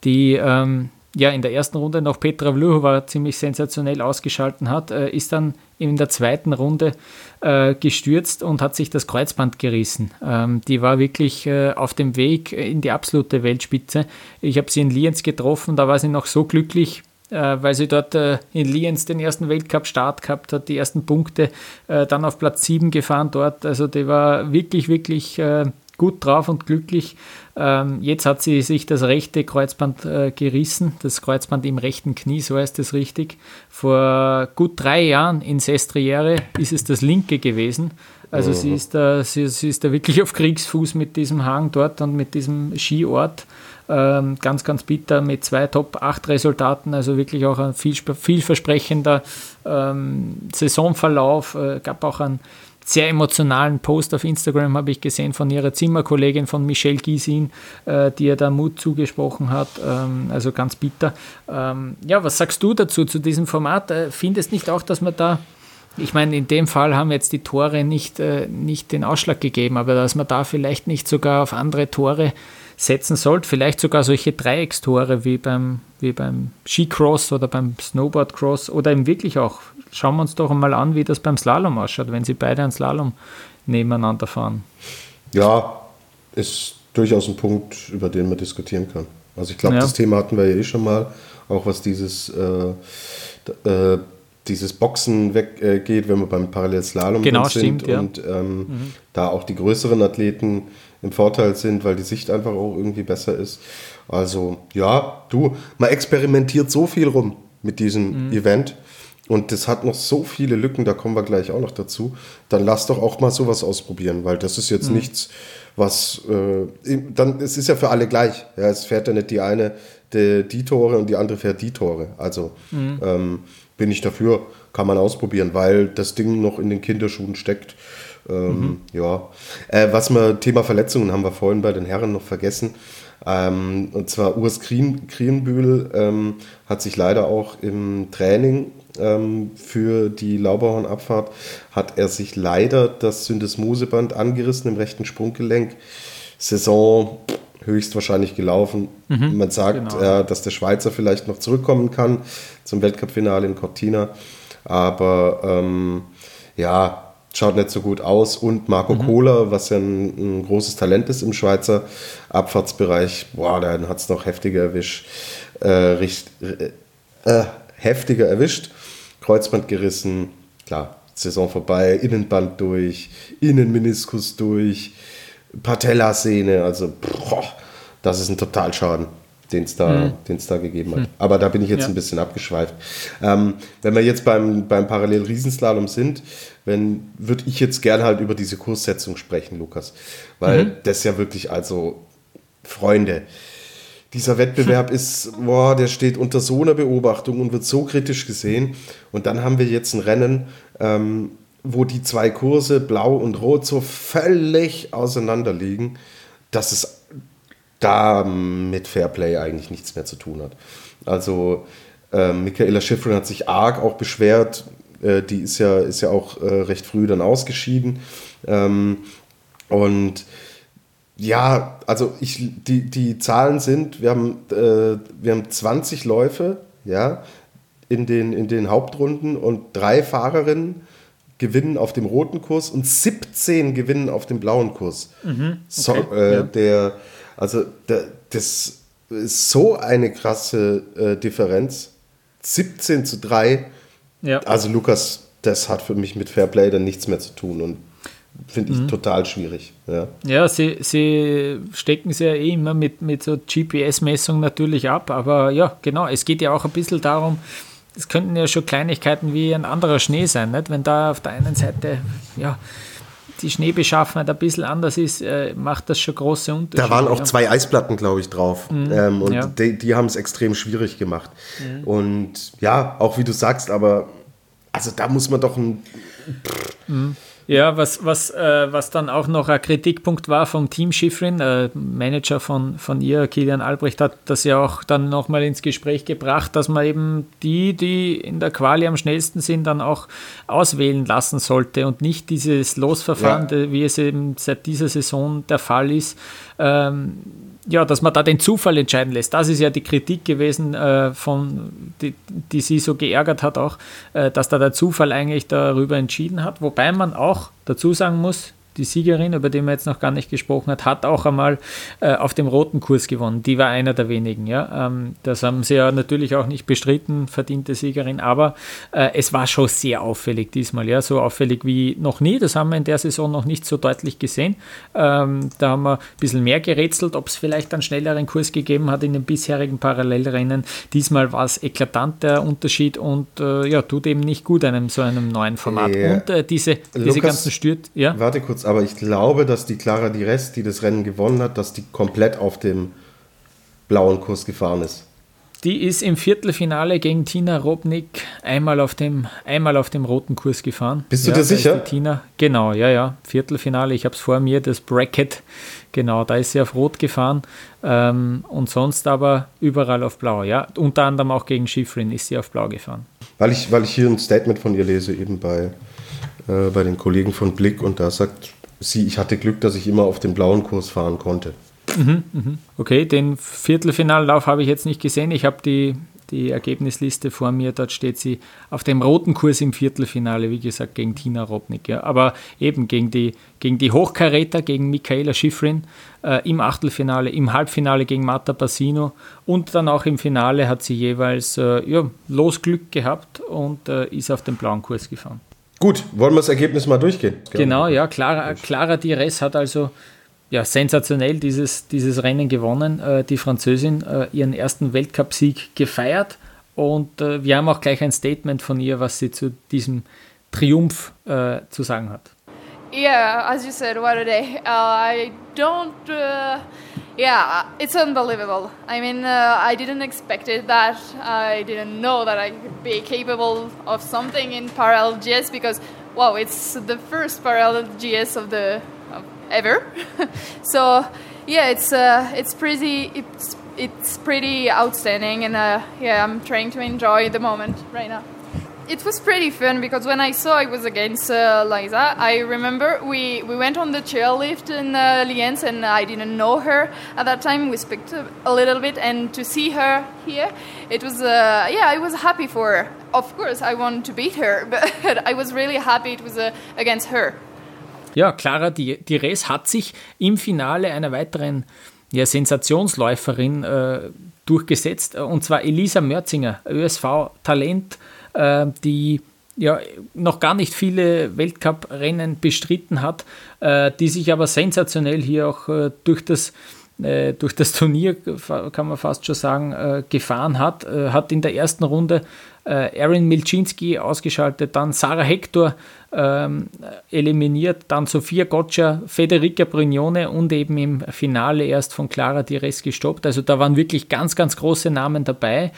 die ähm, ja in der ersten Runde noch Petra Vlhova ziemlich sensationell ausgeschalten hat, äh, ist dann in der zweiten Runde äh, gestürzt und hat sich das Kreuzband gerissen. Ähm, die war wirklich äh, auf dem Weg in die absolute Weltspitze. Ich habe sie in Lienz getroffen, da war sie noch so glücklich, weil sie dort äh, in Lienz den ersten Weltcup-Start gehabt hat, die ersten Punkte, äh, dann auf Platz 7 gefahren dort. Also die war wirklich, wirklich gut drauf und glücklich. Ähm, jetzt hat sie sich das rechte Kreuzband gerissen, das Kreuzband im rechten Knie, so heißt es richtig. Vor gut drei Jahren in Sestriere ist es das linke gewesen. Also mhm. sie, ist da, sie, sie ist da wirklich auf Kriegsfuß mit diesem Hang dort und mit diesem Skiort. Ähm, ganz, ganz bitter mit zwei Top-8-Resultaten, also wirklich auch ein viel, vielversprechender ähm, Saisonverlauf. Äh, gab auch einen sehr emotionalen Post auf Instagram, habe ich gesehen, von ihrer Zimmerkollegin, von Michelle Gisin, äh, die ihr da Mut zugesprochen hat. Ähm, also ganz bitter. Ja, was sagst du dazu, zu diesem Format? Äh, findest nicht auch, dass man da ich meine, in dem Fall haben jetzt die Tore nicht, äh, nicht den Ausschlag gegeben, aber dass man da vielleicht nicht sogar auf andere Tore setzen sollte. Vielleicht sogar solche Dreieckstore wie beim, wie beim Skicross oder beim Snowboardcross oder eben wirklich auch. Schauen wir uns doch einmal an, wie das beim Slalom ausschaut, wenn sie beide einen Slalom nebeneinander fahren. Ja, ist durchaus ein Punkt, über den man diskutieren kann. Also ich glaube, Ja. das Thema hatten wir ja eh schon mal, auch was dieses, äh, äh, dieses Boxen weggeht, äh, wenn wir beim Parallelslalom Genau, sind stimmt, ja. und ähm, da auch die größeren Athleten im Vorteil sind, weil die Sicht einfach auch irgendwie besser ist. Also ja, du, man experimentiert so viel rum mit diesem Event. Und das hat noch so viele Lücken, da kommen wir gleich auch noch dazu. Dann lass doch auch mal sowas ausprobieren, weil das ist jetzt nichts, was äh, dann es ist ja für alle gleich. Ja, es fährt ja nicht die eine die, die Tore und die andere fährt die Tore. Also ähm, bin ich dafür, kann man ausprobieren, weil das Ding noch in den Kinderschuhen steckt. Ähm, Ja. Äh, was wir, Thema Verletzungen haben wir vorhin bei den Herren noch vergessen. Ähm, und zwar Urs Krien, Krienbühl ähm, hat sich leider auch im Training ähm, für die Lauberhornabfahrt hat er sich leider das Syndesmoseband angerissen im rechten Sprunggelenk. Saison höchstwahrscheinlich gelaufen. Man sagt, genau. äh, dass der Schweizer vielleicht noch zurückkommen kann zum Weltcup-Finale in Cortina. Aber ähm, ja, schaut nicht so gut aus. Und Marco Kohler, was ja ein, ein großes Talent ist im Schweizer Abfahrtsbereich, boah, dann hat es noch heftiger erwischt. Äh, richt, äh, äh, heftiger erwischt. Kreuzband gerissen, klar, Saison vorbei, Innenband durch, Innenmeniskus durch, Patellasehne, also boah, das ist ein Totalschaden, den es da, den's da gegeben hat. Aber da bin ich jetzt Ja. ein bisschen abgeschweift. Ähm, wenn wir jetzt beim, beim Parallel-Riesenslalom sind, wenn würde ich jetzt gern halt über diese Kurssetzung sprechen, Lukas. Weil das ja wirklich, also, Freunde, dieser Wettbewerb ist, boah, der steht unter so einer Beobachtung und wird so kritisch gesehen. Und dann haben wir jetzt ein Rennen, ähm, wo die zwei Kurse, blau und rot, so völlig auseinander liegen, dass es da mit Fairplay eigentlich nichts mehr zu tun hat. Also ähm, Michaela Schifrin hat sich arg auch beschwert. Äh, die ist ja, ist ja auch äh, recht früh dann ausgeschieden. Ähm, und ja, also ich, die, die Zahlen sind, wir haben, äh, wir haben 20 Läufe ja, in, den, in den Hauptrunden und drei Fahrerinnen gewinnen auf dem roten Kurs und 17 gewinnen auf dem blauen Kurs. so, äh, ja. der, also der, das ist so eine krasse äh, Differenz. 17 zu 3. Ja. Also Lukas, das hat für mich mit Fairplay dann nichts mehr zu tun und finde ich total schwierig. Ja. Ja, sie, sie stecken sie ja eh immer mit, mit so GPS-Messung natürlich ab, aber ja, genau, es geht ja auch ein bisschen darum, es könnten ja schon Kleinigkeiten wie ein anderer Schnee sein, nicht? wenn da auf der einen Seite ja, die Schneebeschaffenheit ein bisschen anders ist, äh, macht das schon große Unterschiede. Da waren auch zwei Eisplatten, glaube ich, drauf. ähm, und ja. die, die haben es extrem schwierig gemacht. Und ja, auch wie du sagst, aber also da muss man doch ein. Ja, was, was, äh, was dann auch noch ein Kritikpunkt war vom Team Schifrin, äh, Manager von, von ihr, Kilian Albrecht, hat das ja auch dann nochmal ins Gespräch gebracht, dass man eben die, die in der Quali am schnellsten sind, dann auch auswählen lassen sollte und nicht dieses Losverfahren, Ja. wie es eben seit dieser Saison der Fall ist, ähm, ja, dass man da den Zufall entscheiden lässt. Das ist ja die Kritik gewesen, äh, von, die, die sie so geärgert hat auch, äh, dass da der Zufall eigentlich darüber entschieden hat. Wobei man auch dazu sagen muss, die Siegerin, über die man jetzt noch gar nicht gesprochen hat, hat auch einmal äh, auf dem roten Kurs gewonnen. Die war einer der wenigen. Ja? Ähm, das haben sie ja natürlich auch nicht bestritten, verdiente Siegerin, aber äh, es war schon sehr auffällig diesmal. Ja? So auffällig wie noch nie. Das haben wir in der Saison noch nicht so deutlich gesehen. Ähm, da haben wir ein bisschen mehr gerätselt, ob es vielleicht einen schnelleren Kurs gegeben hat in den bisherigen Parallelrennen. Diesmal war es eklatant der Unterschied und äh, ja, tut eben nicht gut einem so einem neuen Format. Ja. Und äh, diese, diese Lukas, ganzen Stürt, ja. Warte kurz, aber ich glaube, dass die Clara Di Rest, die das Rennen gewonnen hat, dass die komplett auf dem blauen Kurs gefahren ist. Die ist im Viertelfinale gegen Tina Robnik einmal auf dem, einmal auf dem roten Kurs gefahren. Bist du ja, dir sicher? Tina, genau, ja, ja. Viertelfinale, ich habe es vor mir, das Bracket. Genau, da ist sie auf Rot gefahren. Ähm, und sonst aber überall auf Blau, ja. Unter anderem auch gegen Schifrin ist sie auf Blau gefahren. Weil ich, weil ich hier ein Statement von ihr lese, eben bei, äh, bei den Kollegen von Blick, und da sagt sie, ich hatte Glück, dass ich immer auf den blauen Kurs fahren konnte. Okay, den Viertelfinallauf habe ich jetzt nicht gesehen. Ich habe die die Ergebnisliste vor mir. Dort steht sie auf dem roten Kurs im Viertelfinale, wie gesagt, gegen Tina Rodnik. Ja. Aber eben gegen die, gegen die Hochkaräter, gegen Michaela Schifrin äh, im Achtelfinale, im Halbfinale gegen Marta Bassino und dann auch im Finale hat sie jeweils äh, ja, Losglück gehabt und äh, ist auf den blauen Kurs gefahren. Gut, wollen wir das Ergebnis mal durchgehen? Genau, ja, Clara, Clara Dires hat also ja, sensationell dieses, dieses Rennen gewonnen. Äh, die Französin äh, ihren ersten Weltcupsieg gefeiert und äh, wir haben auch gleich ein Statement von ihr, was sie zu diesem Triumph äh, zu sagen hat. Yeah, as you said, what a day. Uh, I don't. Uh, yeah, it's unbelievable. I mean, uh, I didn't expect it that. I didn't know that I could be capable of something in parallel GS because, wow, it's the first parallel GS of the ever. so yeah, it's uh, it's pretty it's it's pretty outstanding, and uh, yeah, I'm trying to enjoy the moment right now. It was pretty fun because when I saw I was against uh, Liza, I remember we, we went on the chairlift in uh, Lienz and I didn't know her at that time. We spoke a little bit, and to see her here, it was uh, yeah, I was happy for her. Of course, I wanted to beat her, but I was really happy it was uh, against her. Ja, Clara Dires hat sich im Finale einer weiteren ja, Sensationsläuferin äh, durchgesetzt, und zwar Elisa Mörzinger, ÖSV-Talent, äh, die ja noch gar nicht viele Weltcup-Rennen bestritten hat, äh, die sich aber sensationell hier auch äh, durch das äh, durch das Turnier, kann man fast schon sagen, äh, gefahren hat. Äh, hat in der ersten Runde Erin Milczynski ausgeschaltet, dann Sarah Hector ähm, eliminiert, dann Sofia Gotcha, Federica Brignone und eben im Finale erst von Clara Dires gestoppt. Also da waren wirklich ganz, ganz große Namen dabei.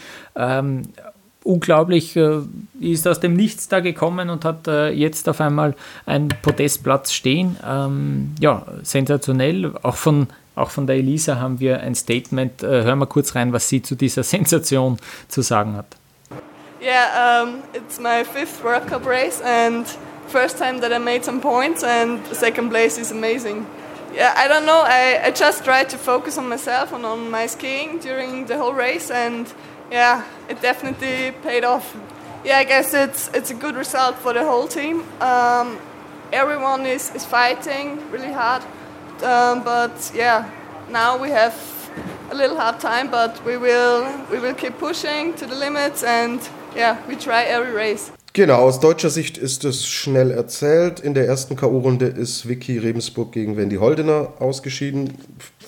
Unglaublich äh, ist aus dem Nichts da gekommen und hat äh, jetzt auf einmal einen Podestplatz stehen. Ähm, ja, sensationell. Auch von auch von der Elisa haben wir ein Statement. Äh, hören wir kurz rein, was sie zu dieser Sensation zu sagen hat. Yeah, um, it's my fifth World Cup race and first time that I made some points and second place is amazing. Yeah, I don't know. I, I just tried to focus on myself and on my skiing during the whole race and yeah, it definitely paid off. Yeah, I guess it's it's a good result for the whole team. Um, everyone is, is fighting really hard um, but yeah, now we have a little hard time, but we will we will keep pushing to the limits and yeah, we try every race. Genau, aus deutscher Sicht ist es schnell erzählt. In der ersten K.O.-Runde ist Vicky Rebensburg gegen Wendy Holdener ausgeschieden.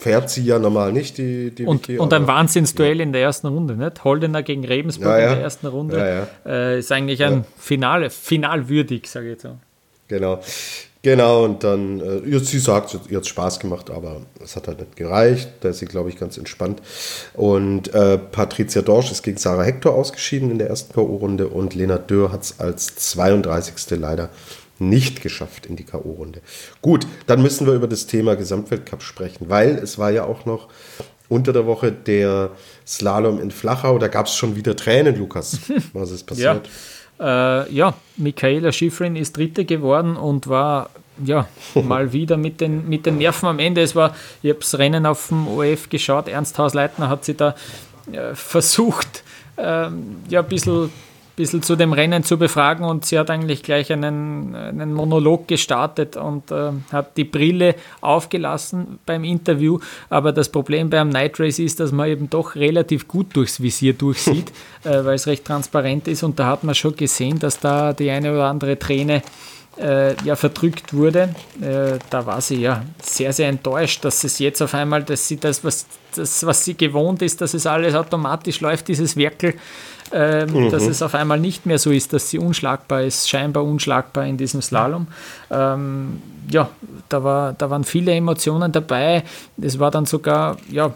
Fährt sie ja normal nicht, die, die und, Vicky. Und ein Wahnsinnsduell ja. in der ersten Runde, nicht? Holdener gegen Rebensburg ja, ja. in der ersten Runde. Äh, ist eigentlich ein Finale, finalwürdig, sage ich jetzt so. Genau. Genau, und dann, äh, sie sagt, ihr hat Spaß gemacht, aber es hat halt nicht gereicht. Da ist sie, glaube ich, ganz entspannt. Und äh, Patricia Dorsch ist gegen Sarah Hector ausgeschieden in der ersten K.O.-Runde und Lena Dürr hat es als 32. leider nicht geschafft in die K.O.-Runde. Gut, dann müssen wir über das Thema Gesamtweltcup sprechen, weil es war ja auch noch unter der Woche der Slalom in Flachau. Da gab es schon wieder Tränen, Lukas. Was ist passiert? ja. Äh, ja, Michaela Schifrin ist Dritte geworden und war ja mal wieder mit den, mit den Nerven am Ende. Es war, ich habe das Rennen auf dem OF geschaut, Ernst Hausleitner hat sie da äh, versucht, ähm, ja, ein bisschen bisschen zu dem Rennen zu befragen und sie hat eigentlich gleich einen, einen Monolog gestartet und äh, hat die Brille aufgelassen beim Interview. Aber das Problem beim Night Race ist, dass man eben doch relativ gut durchs Visier durchsieht, äh, weil es recht transparent ist und da hat man schon gesehen, dass da die eine oder andere Träne äh, ja verdrückt wurde. Äh, da war sie ja sehr, sehr enttäuscht, dass es jetzt auf einmal, dass sie das, was, das, was sie gewohnt ist, dass es alles automatisch läuft, dieses Werkel, ähm, mhm. dass es auf einmal nicht mehr so ist, dass sie unschlagbar ist, scheinbar unschlagbar in diesem Slalom. Ähm, ja, da, war, da waren viele Emotionen dabei. Es war dann sogar, ja,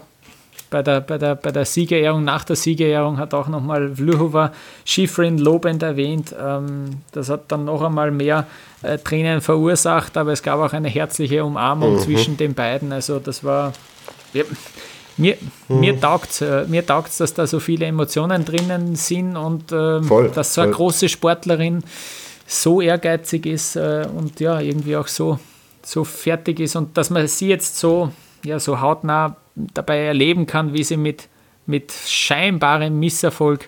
bei der, bei der, bei der Siegerehrung, nach der Siegerehrung hat auch nochmal Vlhova Schifrin lobend erwähnt. Ähm, das hat dann noch einmal mehr äh, Tränen verursacht, aber es gab auch eine herzliche Umarmung mhm. zwischen den beiden. Also das war, mir, mhm. mir taugt es, äh, mir taugt's, dass da so viele Emotionen drinnen sind und ähm, voll, dass so eine voll. große Sportlerin so ehrgeizig ist äh, und ja, irgendwie auch so, so fertig ist und dass man sie jetzt so, ja, so hautnah dabei erleben kann, wie sie mit, mit scheinbarem Misserfolg,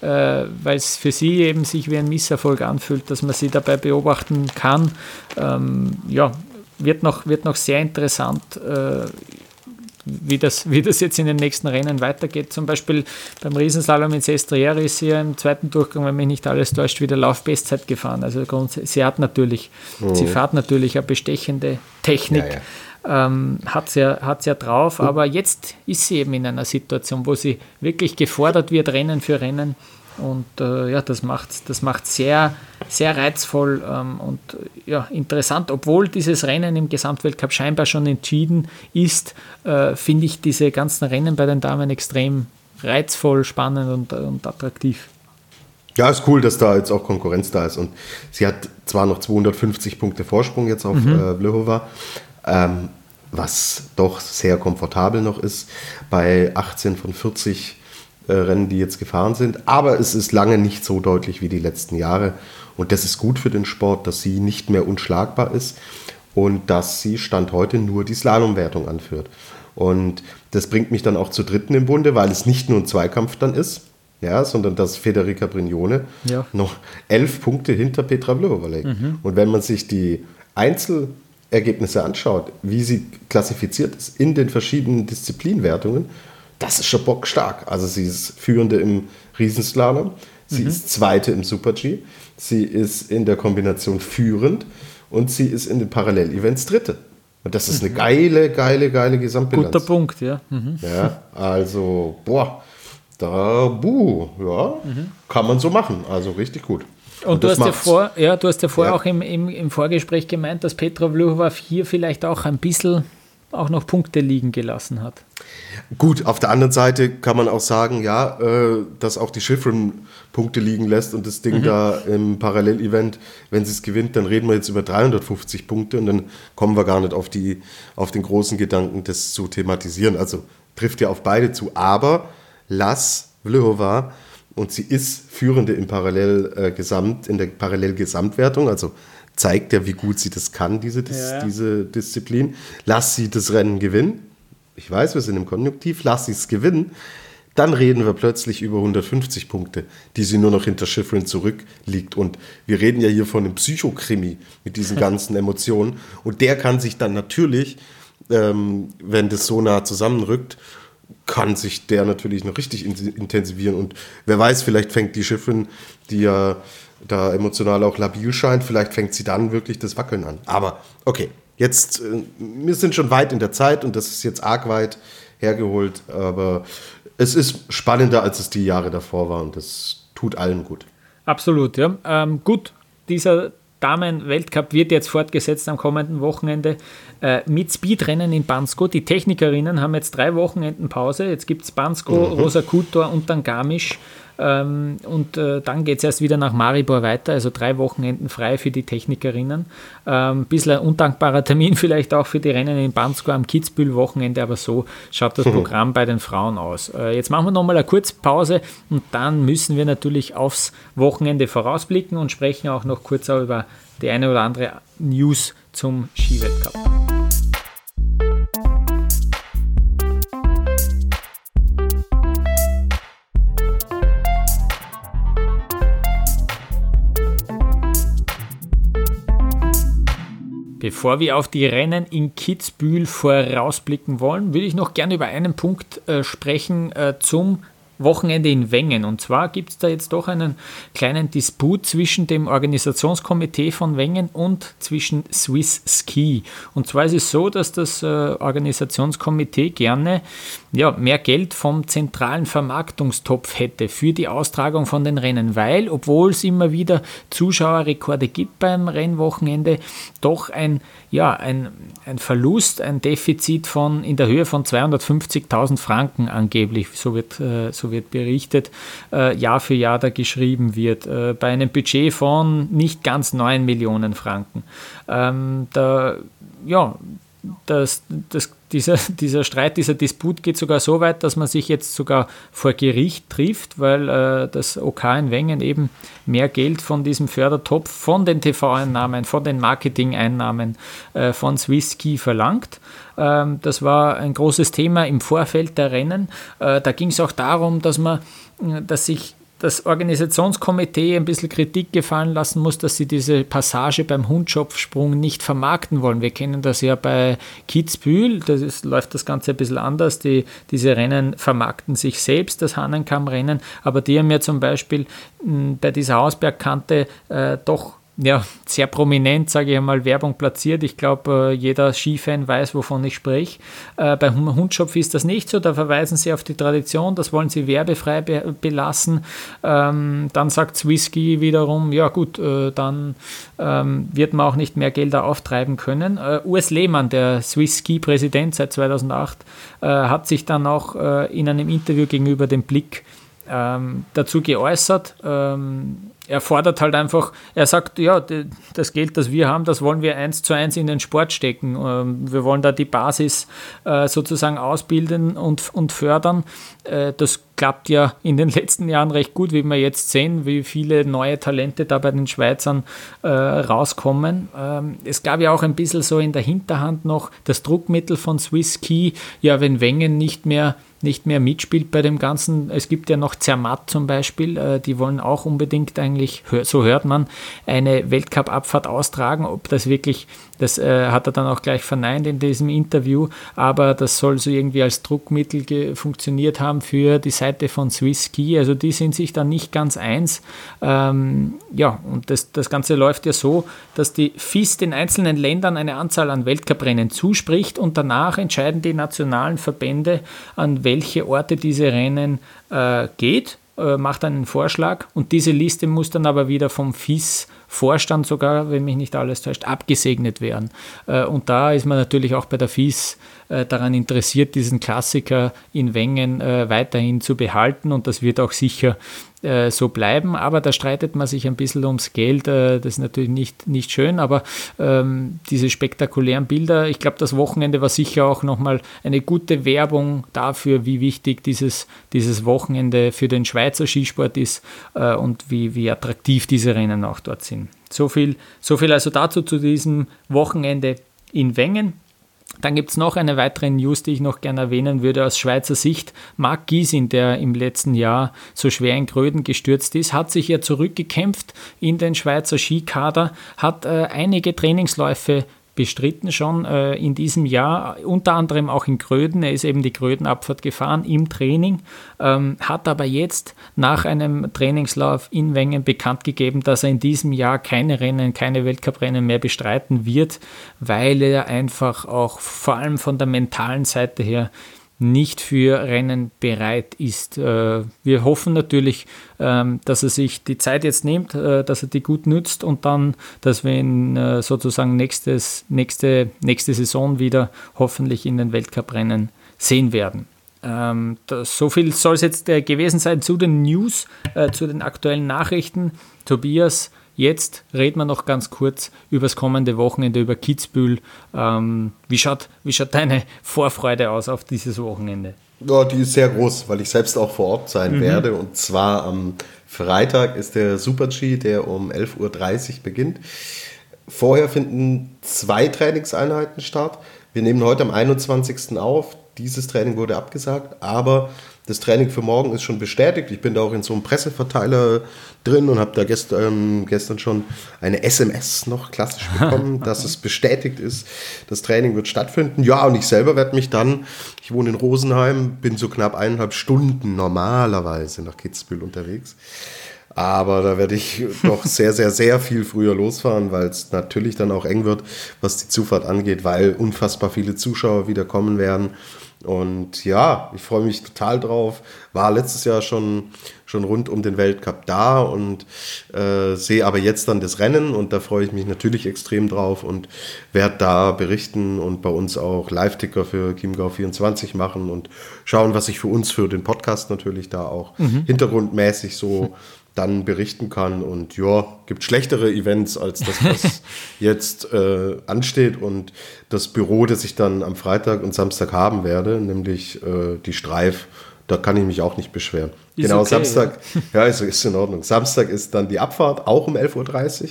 äh, weil es für sie eben sich wie ein Misserfolg anfühlt, dass man sie dabei beobachten kann. Ähm, ja, wird noch, wird noch sehr interessant, äh, wie, das, wie das jetzt in den nächsten Rennen weitergeht. Zum Beispiel beim Riesenslalom in Sestriere ist sie ja im zweiten Durchgang, wenn mich nicht alles täuscht, wieder Laufbestzeit gefahren. Also sie hat natürlich, mhm. sie fährt natürlich eine bestechende Technik. Ja, ja. Ähm, hat sie ja, hat's ja drauf, mhm. aber jetzt ist sie eben in einer Situation, wo sie wirklich gefordert wird, Rennen für Rennen. Und äh, ja, das macht das macht sehr, sehr reizvoll ähm, und ja, interessant. Obwohl dieses Rennen im Gesamtweltcup scheinbar schon entschieden ist, äh, finde ich diese ganzen Rennen bei den Damen extrem reizvoll, spannend und, und attraktiv. Ja, ist cool, dass da jetzt auch Konkurrenz da ist. Und sie hat zwar noch 250 Punkte Vorsprung jetzt auf mhm. äh, Vlhova, ähm, was doch sehr komfortabel noch ist bei 18 von 40 äh, Rennen, die jetzt gefahren sind. Aber es ist lange nicht so deutlich wie die letzten Jahre. Und das ist gut für den Sport, dass sie nicht mehr unschlagbar ist und dass sie Stand heute nur die Slalomwertung anführt. Und das bringt mich dann auch zur dritten im Bunde, weil es nicht nur ein Zweikampf dann ist, ja, sondern dass Federica Brignone ja. noch elf Punkte hinter Petra Vlhova liegt. Mhm. Und wenn man sich die Einzelergebnisse anschaut, wie sie klassifiziert ist in den verschiedenen Disziplinwertungen, das ist schon bockstark. Also sie ist Führende im Riesenslalom, sie mhm. ist Zweite im Super-G, sie ist in der Kombination führend und sie ist in den Parallelevents Dritte. Und das ist eine mhm. geile, geile, geile Gesamtbilanz. Guter Punkt, ja. Mhm. Ja, also, boah, da, buh, ja, mhm. kann man so machen. Also richtig gut. Und, und du, hast ja vor, ja, du hast ja vorher ja. auch im, im, im Vorgespräch gemeint, dass Petra Vlhova hier vielleicht auch ein bisschen auch noch Punkte liegen gelassen hat. Gut, auf der anderen Seite kann man auch sagen, ja, äh, dass auch die Schifrin Punkte liegen lässt und das Ding mhm. da im Parallelevent, wenn sie es gewinnt, dann reden wir jetzt über 350 Punkte und dann kommen wir gar nicht auf, die, auf den großen Gedanken, das zu thematisieren. Also trifft ja auf beide zu. Aber lass Vlhova und sie ist Führende im Parallel äh, Gesamt, in der Parallelgesamtwertung, also zeigt ja, wie gut sie das kann, diese, Dis ja. diese Disziplin. Lass sie das Rennen gewinnen. Ich weiß, wir sind im Konjunktiv, lass sie es gewinnen. Dann reden wir plötzlich über 150 Punkte, die sie nur noch hinter Schifrin zurückliegt. Und wir reden ja hier von einem Psychokrimi mit diesen ganzen Emotionen. Und der kann sich dann natürlich, ähm, wenn das so nah zusammenrückt, kann sich der natürlich noch richtig intensivieren. Und wer weiß, vielleicht fängt die Schifrin, die ja da emotional auch labil scheint, vielleicht fängt sie dann wirklich das Wackeln an. Aber okay, jetzt, äh, wir sind schon weit in der Zeit und das ist jetzt arg weit hergeholt, aber es ist spannender, als es die Jahre davor war und das tut allen gut. Absolut, ja. Ähm, gut, dieser Damen-Weltcup wird jetzt fortgesetzt am kommenden Wochenende äh, mit Speedrennen in Bansko. Die Technikerinnen haben jetzt drei Wochenenden Pause. Jetzt gibt es Bansko, mhm. Rosa Kutor und dann Garmisch. Ähm, und äh, dann geht es erst wieder nach Maribor weiter, also drei Wochenenden frei für die Technikerinnen. Ein ähm, bisschen ein undankbarer Termin vielleicht auch für die Rennen in Bansko am Kitzbühel-Wochenende, aber so schaut das Programm bei den Frauen aus. Äh, jetzt machen wir nochmal eine Kurzpause und dann müssen wir natürlich aufs Wochenende vorausblicken und sprechen auch noch kurz über die eine oder andere News zum Skiweltcup. Bevor wir auf die Rennen in Kitzbühel vorausblicken wollen, würde ich noch gerne über einen Punkt äh, sprechen äh, zum Wochenende in Wengen. Und zwar gibt es da jetzt doch einen kleinen Disput zwischen dem Organisationskomitee von Wengen und zwischen Swiss Ski. Und zwar ist es so, dass das äh, Organisationskomitee gerne ja, mehr Geld vom zentralen Vermarktungstopf hätte für die Austragung von den Rennen, weil, obwohl es immer wieder Zuschauerrekorde gibt beim Rennwochenende, doch ein, ja, ein, ein Verlust, ein Defizit von in der Höhe von 250.000 Franken angeblich, so wird, äh, so wird berichtet, äh, Jahr für Jahr da geschrieben wird, äh, bei einem Budget von nicht ganz 9 Millionen Franken. Ähm, da, ja, das, das, dieser, dieser Streit, dieser Disput geht sogar so weit, dass man sich jetzt sogar vor Gericht trifft, weil äh, das OK in Wengen eben mehr Geld von diesem Fördertopf, von den TV-Einnahmen, von den Marketing-Einnahmen äh, von Swisski verlangt. Ähm, das war ein großes Thema im Vorfeld der Rennen. Äh, da ging es auch darum, dass man, dass sich das Organisationskomitee ein bisschen Kritik gefallen lassen muss, dass sie diese Passage beim Hundschopfsprung nicht vermarkten wollen. Wir kennen das ja bei Kitzbühel, da läuft das Ganze ein bisschen anders. Die, diese Rennen vermarkten sich selbst, das Hannenkamm-Rennen, aber die haben ja zum Beispiel bei dieser Hausbergkante äh, doch ja, sehr prominent, sage ich einmal, Werbung platziert. Ich glaube, äh, jeder Skifan weiß, wovon ich spreche. Äh, bei Hundschopf ist das nicht so. Da verweisen sie auf die Tradition. Das wollen sie werbefrei belassen. Ähm, dann sagt Swisski wiederum, ja gut, äh, dann ähm, wird man auch nicht mehr Gelder auftreiben können. Urs Lehmann, der Swiss Ski-Präsident seit 2008, hat sich dann auch in einem Interview gegenüber dem Blick ähm, dazu geäußert er fordert halt einfach, er sagt, ja, das Geld, das wir haben, das wollen wir eins zu eins in den Sport stecken. Ähm, wir wollen da die Basis äh, sozusagen ausbilden und, und fördern. Äh, das klappt ja in den letzten Jahren recht gut, wie wir jetzt sehen, wie viele neue Talente da bei den Schweizern äh, rauskommen. Ähm, es gab ja auch ein bisschen so in der Hinterhand noch das Druckmittel von Swiss Key, ja, wenn Wengen nicht mehr nicht mehr mitspielt bei dem Ganzen. Es gibt ja noch Zermatt zum Beispiel, äh, die wollen auch unbedingt eigentlich, so hört man, eine Weltcup-Abfahrt austragen. Ob das wirklich, das äh, hat er dann auch gleich verneint in diesem Interview, aber das soll so irgendwie als Druckmittel funktioniert haben für die Seite von Swiss Ski. Also die sind sich da nicht ganz eins. Ähm, ja, und das, das Ganze läuft ja so, dass die FIS den einzelnen Ländern eine Anzahl an Weltcuprennen zuspricht und danach entscheiden die nationalen Verbände, an welche Orte diese Rennen äh, geht, äh, macht einen Vorschlag und diese Liste muss dann aber wieder vom FIS Vorstand sogar, wenn mich nicht alles täuscht, abgesegnet werden. Äh, und da ist man natürlich auch bei der FIS äh, daran interessiert, diesen Klassiker in Wengen äh, weiterhin zu behalten und das wird auch sicher so bleiben, aber da streitet man sich ein bisschen ums Geld. das ist natürlich nicht, nicht schön, aber ähm, diese spektakulären Bilder, ich glaube, das Wochenende war sicher auch nochmal eine gute Werbung dafür, wie wichtig dieses, dieses Wochenende für den Schweizer Skisport ist äh, und wie, wie attraktiv diese Rennen auch dort sind. So viel, so viel also dazu zu diesem Wochenende in Wengen. Dann gibt es noch eine weitere News, die ich noch gerne erwähnen würde aus Schweizer Sicht. Marc Giesin, der im letzten Jahr so schwer in Gröden gestürzt ist, hat sich ja zurückgekämpft in den Schweizer Skikader, hat äh, einige Trainingsläufe bestritten schon äh, in diesem Jahr, unter anderem auch in Gröden. Er ist eben die Grödenabfahrt gefahren im Training, ähm, hat aber jetzt nach einem Trainingslauf in Wengen bekannt gegeben, dass er in diesem Jahr keine Rennen, keine Weltcuprennen mehr bestreiten wird, weil er einfach auch vor allem von der mentalen Seite her nicht für Rennen bereit ist. Äh, wir hoffen natürlich, ähm, dass er sich die Zeit jetzt nimmt, äh, dass er die gut nützt und dann, dass wir ihn äh, sozusagen nächstes, nächste, nächste Saison wieder hoffentlich in den Weltcuprennen sehen werden. Ähm, so viel soll es jetzt gewesen sein zu den News, zu den aktuellen Nachrichten. Tobias, Jetzt reden wir noch ganz kurz über das kommende Wochenende, über Kitzbühel. Ähm, wie, schaut, wie schaut deine Vorfreude aus auf dieses Wochenende? Ja, die ist sehr groß, weil ich selbst auch vor Ort sein mhm. werde. Und zwar am Freitag ist der Super-G, der um 11.30 Uhr beginnt. Vorher finden zwei Trainingseinheiten statt. Wir nehmen heute am 21. auf. Dieses Training wurde abgesagt, aber das Training für morgen ist schon bestätigt. Ich bin da auch in so einem Presseverteiler drin und habe da gestern, gestern schon eine SMS noch klassisch bekommen, dass es bestätigt ist, das Training wird stattfinden. Ja, und ich selber werde mich dann, ich wohne in Rosenheim, bin so knapp eineinhalb Stunden normalerweise nach Kitzbühel unterwegs. Aber da werde ich doch sehr, sehr, sehr viel früher losfahren, weil es natürlich dann auch eng wird, was die Zufahrt angeht, weil unfassbar viele Zuschauer wieder kommen werden. Und ja, ich freue mich total drauf. War letztes Jahr schon, schon rund um den Weltcup da und äh, sehe aber jetzt dann das Rennen und da freue ich mich natürlich extrem drauf und werde da berichten und bei uns auch Live-Ticker für Chiemgau 24 machen und schauen, was ich für uns für den Podcast natürlich da auch mhm. hintergrundmäßig so dann berichten kann. Und ja, gibt schlechtere Events als das, was jetzt äh, ansteht. Und das Büro, das ich dann am Freitag und Samstag haben werde, nämlich äh, die Streif, da kann ich mich auch nicht beschweren. Ist genau, okay, Samstag, ja, ja ist, ist in Ordnung. Samstag ist dann die Abfahrt, auch um 11.30 Uhr.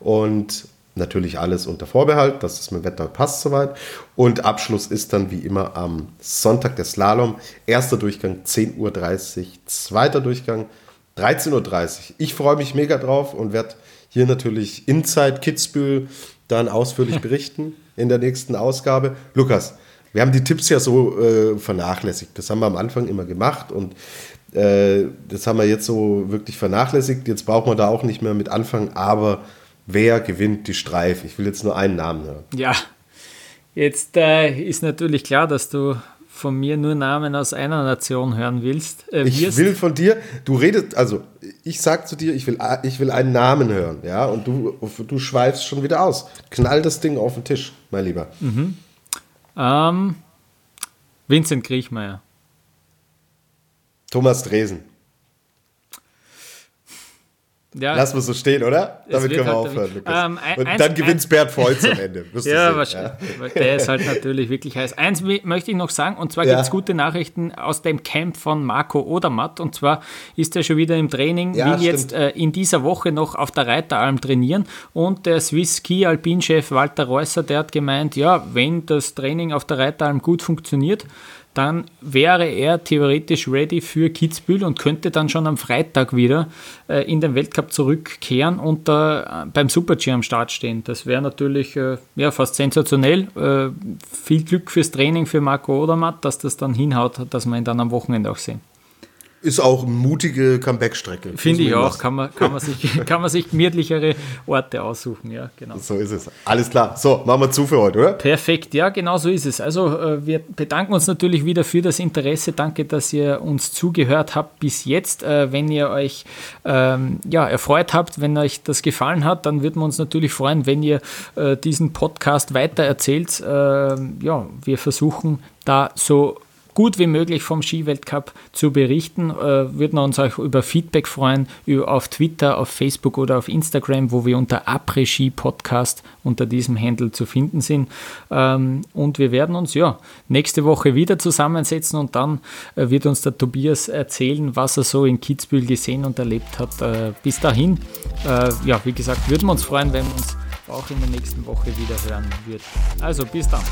Und natürlich alles unter Vorbehalt, dass es mit dem Wetter passt soweit. Und Abschluss ist dann wie immer am Sonntag der Slalom. Erster Durchgang 10.30 Uhr, zweiter Durchgang 13.30 Uhr. Ich freue mich mega drauf und werde hier natürlich Inside Kitzbühel dann ausführlich berichten in der nächsten Ausgabe. Lukas, wir haben die Tipps ja so äh, vernachlässigt. Das haben wir am Anfang immer gemacht und äh, das haben wir jetzt so wirklich vernachlässigt. Jetzt brauchen wir da auch nicht mehr mit anfangen, aber wer gewinnt die Streif? Ich will jetzt nur einen Namen hören. Ja, jetzt äh, ist natürlich klar, dass du von mir nur Namen aus einer Nation hören willst. Äh, ich will von dir, du redest, also ich sag zu dir, ich will, ich will einen Namen hören, ja, und du, du schweifst schon wieder aus. Knall das Ding auf den Tisch, mein Lieber. Mhm. Ähm, Vincent Griechmeier. Thomas Dresen. Ja, Lass mal so stehen, oder? Damit können wir halt aufhören, Lukas. Ähm, ein, Und eins, dann gewinnt Bert Volz am Ende. ja, wahrscheinlich. Ja. Der ist halt natürlich wirklich heiß. Eins möchte ich noch sagen, und zwar ja. gibt es gute Nachrichten aus dem Camp von Marco Odermatt. Und zwar ist er schon wieder im Training, ja, will jetzt äh, in dieser Woche noch auf der Reiteralm trainieren. Und der Swiss Ski Alpin-Chef Walter Reusser, der hat gemeint, ja, wenn das Training auf der Reiteralm gut funktioniert, dann wäre er theoretisch ready für Kitzbühel und könnte dann schon am Freitag wieder äh, in den Weltcup zurückkehren und äh, beim Super-G am Start stehen. Das wäre natürlich äh, ja, fast sensationell. Äh, viel Glück fürs Training für Marco Odermatt, dass das dann hinhaut, dass wir ihn dann am Wochenende auch sehen. Ist auch eine mutige Comeback-Strecke. Finde ich auch. Kann man, kann, man sich, kann man sich gemütlichere Orte aussuchen. Ja, genau. So ist es. Alles klar. So, machen wir zu für heute, oder? Perfekt. Ja, genau so ist es. Also, äh, wir bedanken uns natürlich wieder für das Interesse. Danke, dass ihr uns zugehört habt bis jetzt. Äh, wenn ihr euch ähm, ja, erfreut habt, wenn euch das gefallen hat, dann würden wir uns natürlich freuen, wenn ihr äh, diesen Podcast weiter erzählt. Ähm, ja, wir versuchen da so gut wie möglich vom Skiweltcup zu berichten. Äh, würden uns auch über Feedback freuen, auf Twitter, auf Facebook oder auf Instagram, wo wir unter Après-Ski Podcast unter diesem Handle zu finden sind. Ähm, und wir werden uns ja nächste Woche wieder zusammensetzen und dann äh, wird uns der Tobias erzählen, was er so in Kitzbühel gesehen und erlebt hat. Äh, bis dahin, äh, ja, wie gesagt, würden wir uns freuen, wenn wir uns auch in der nächsten Woche wieder hören würden. Also bis dann.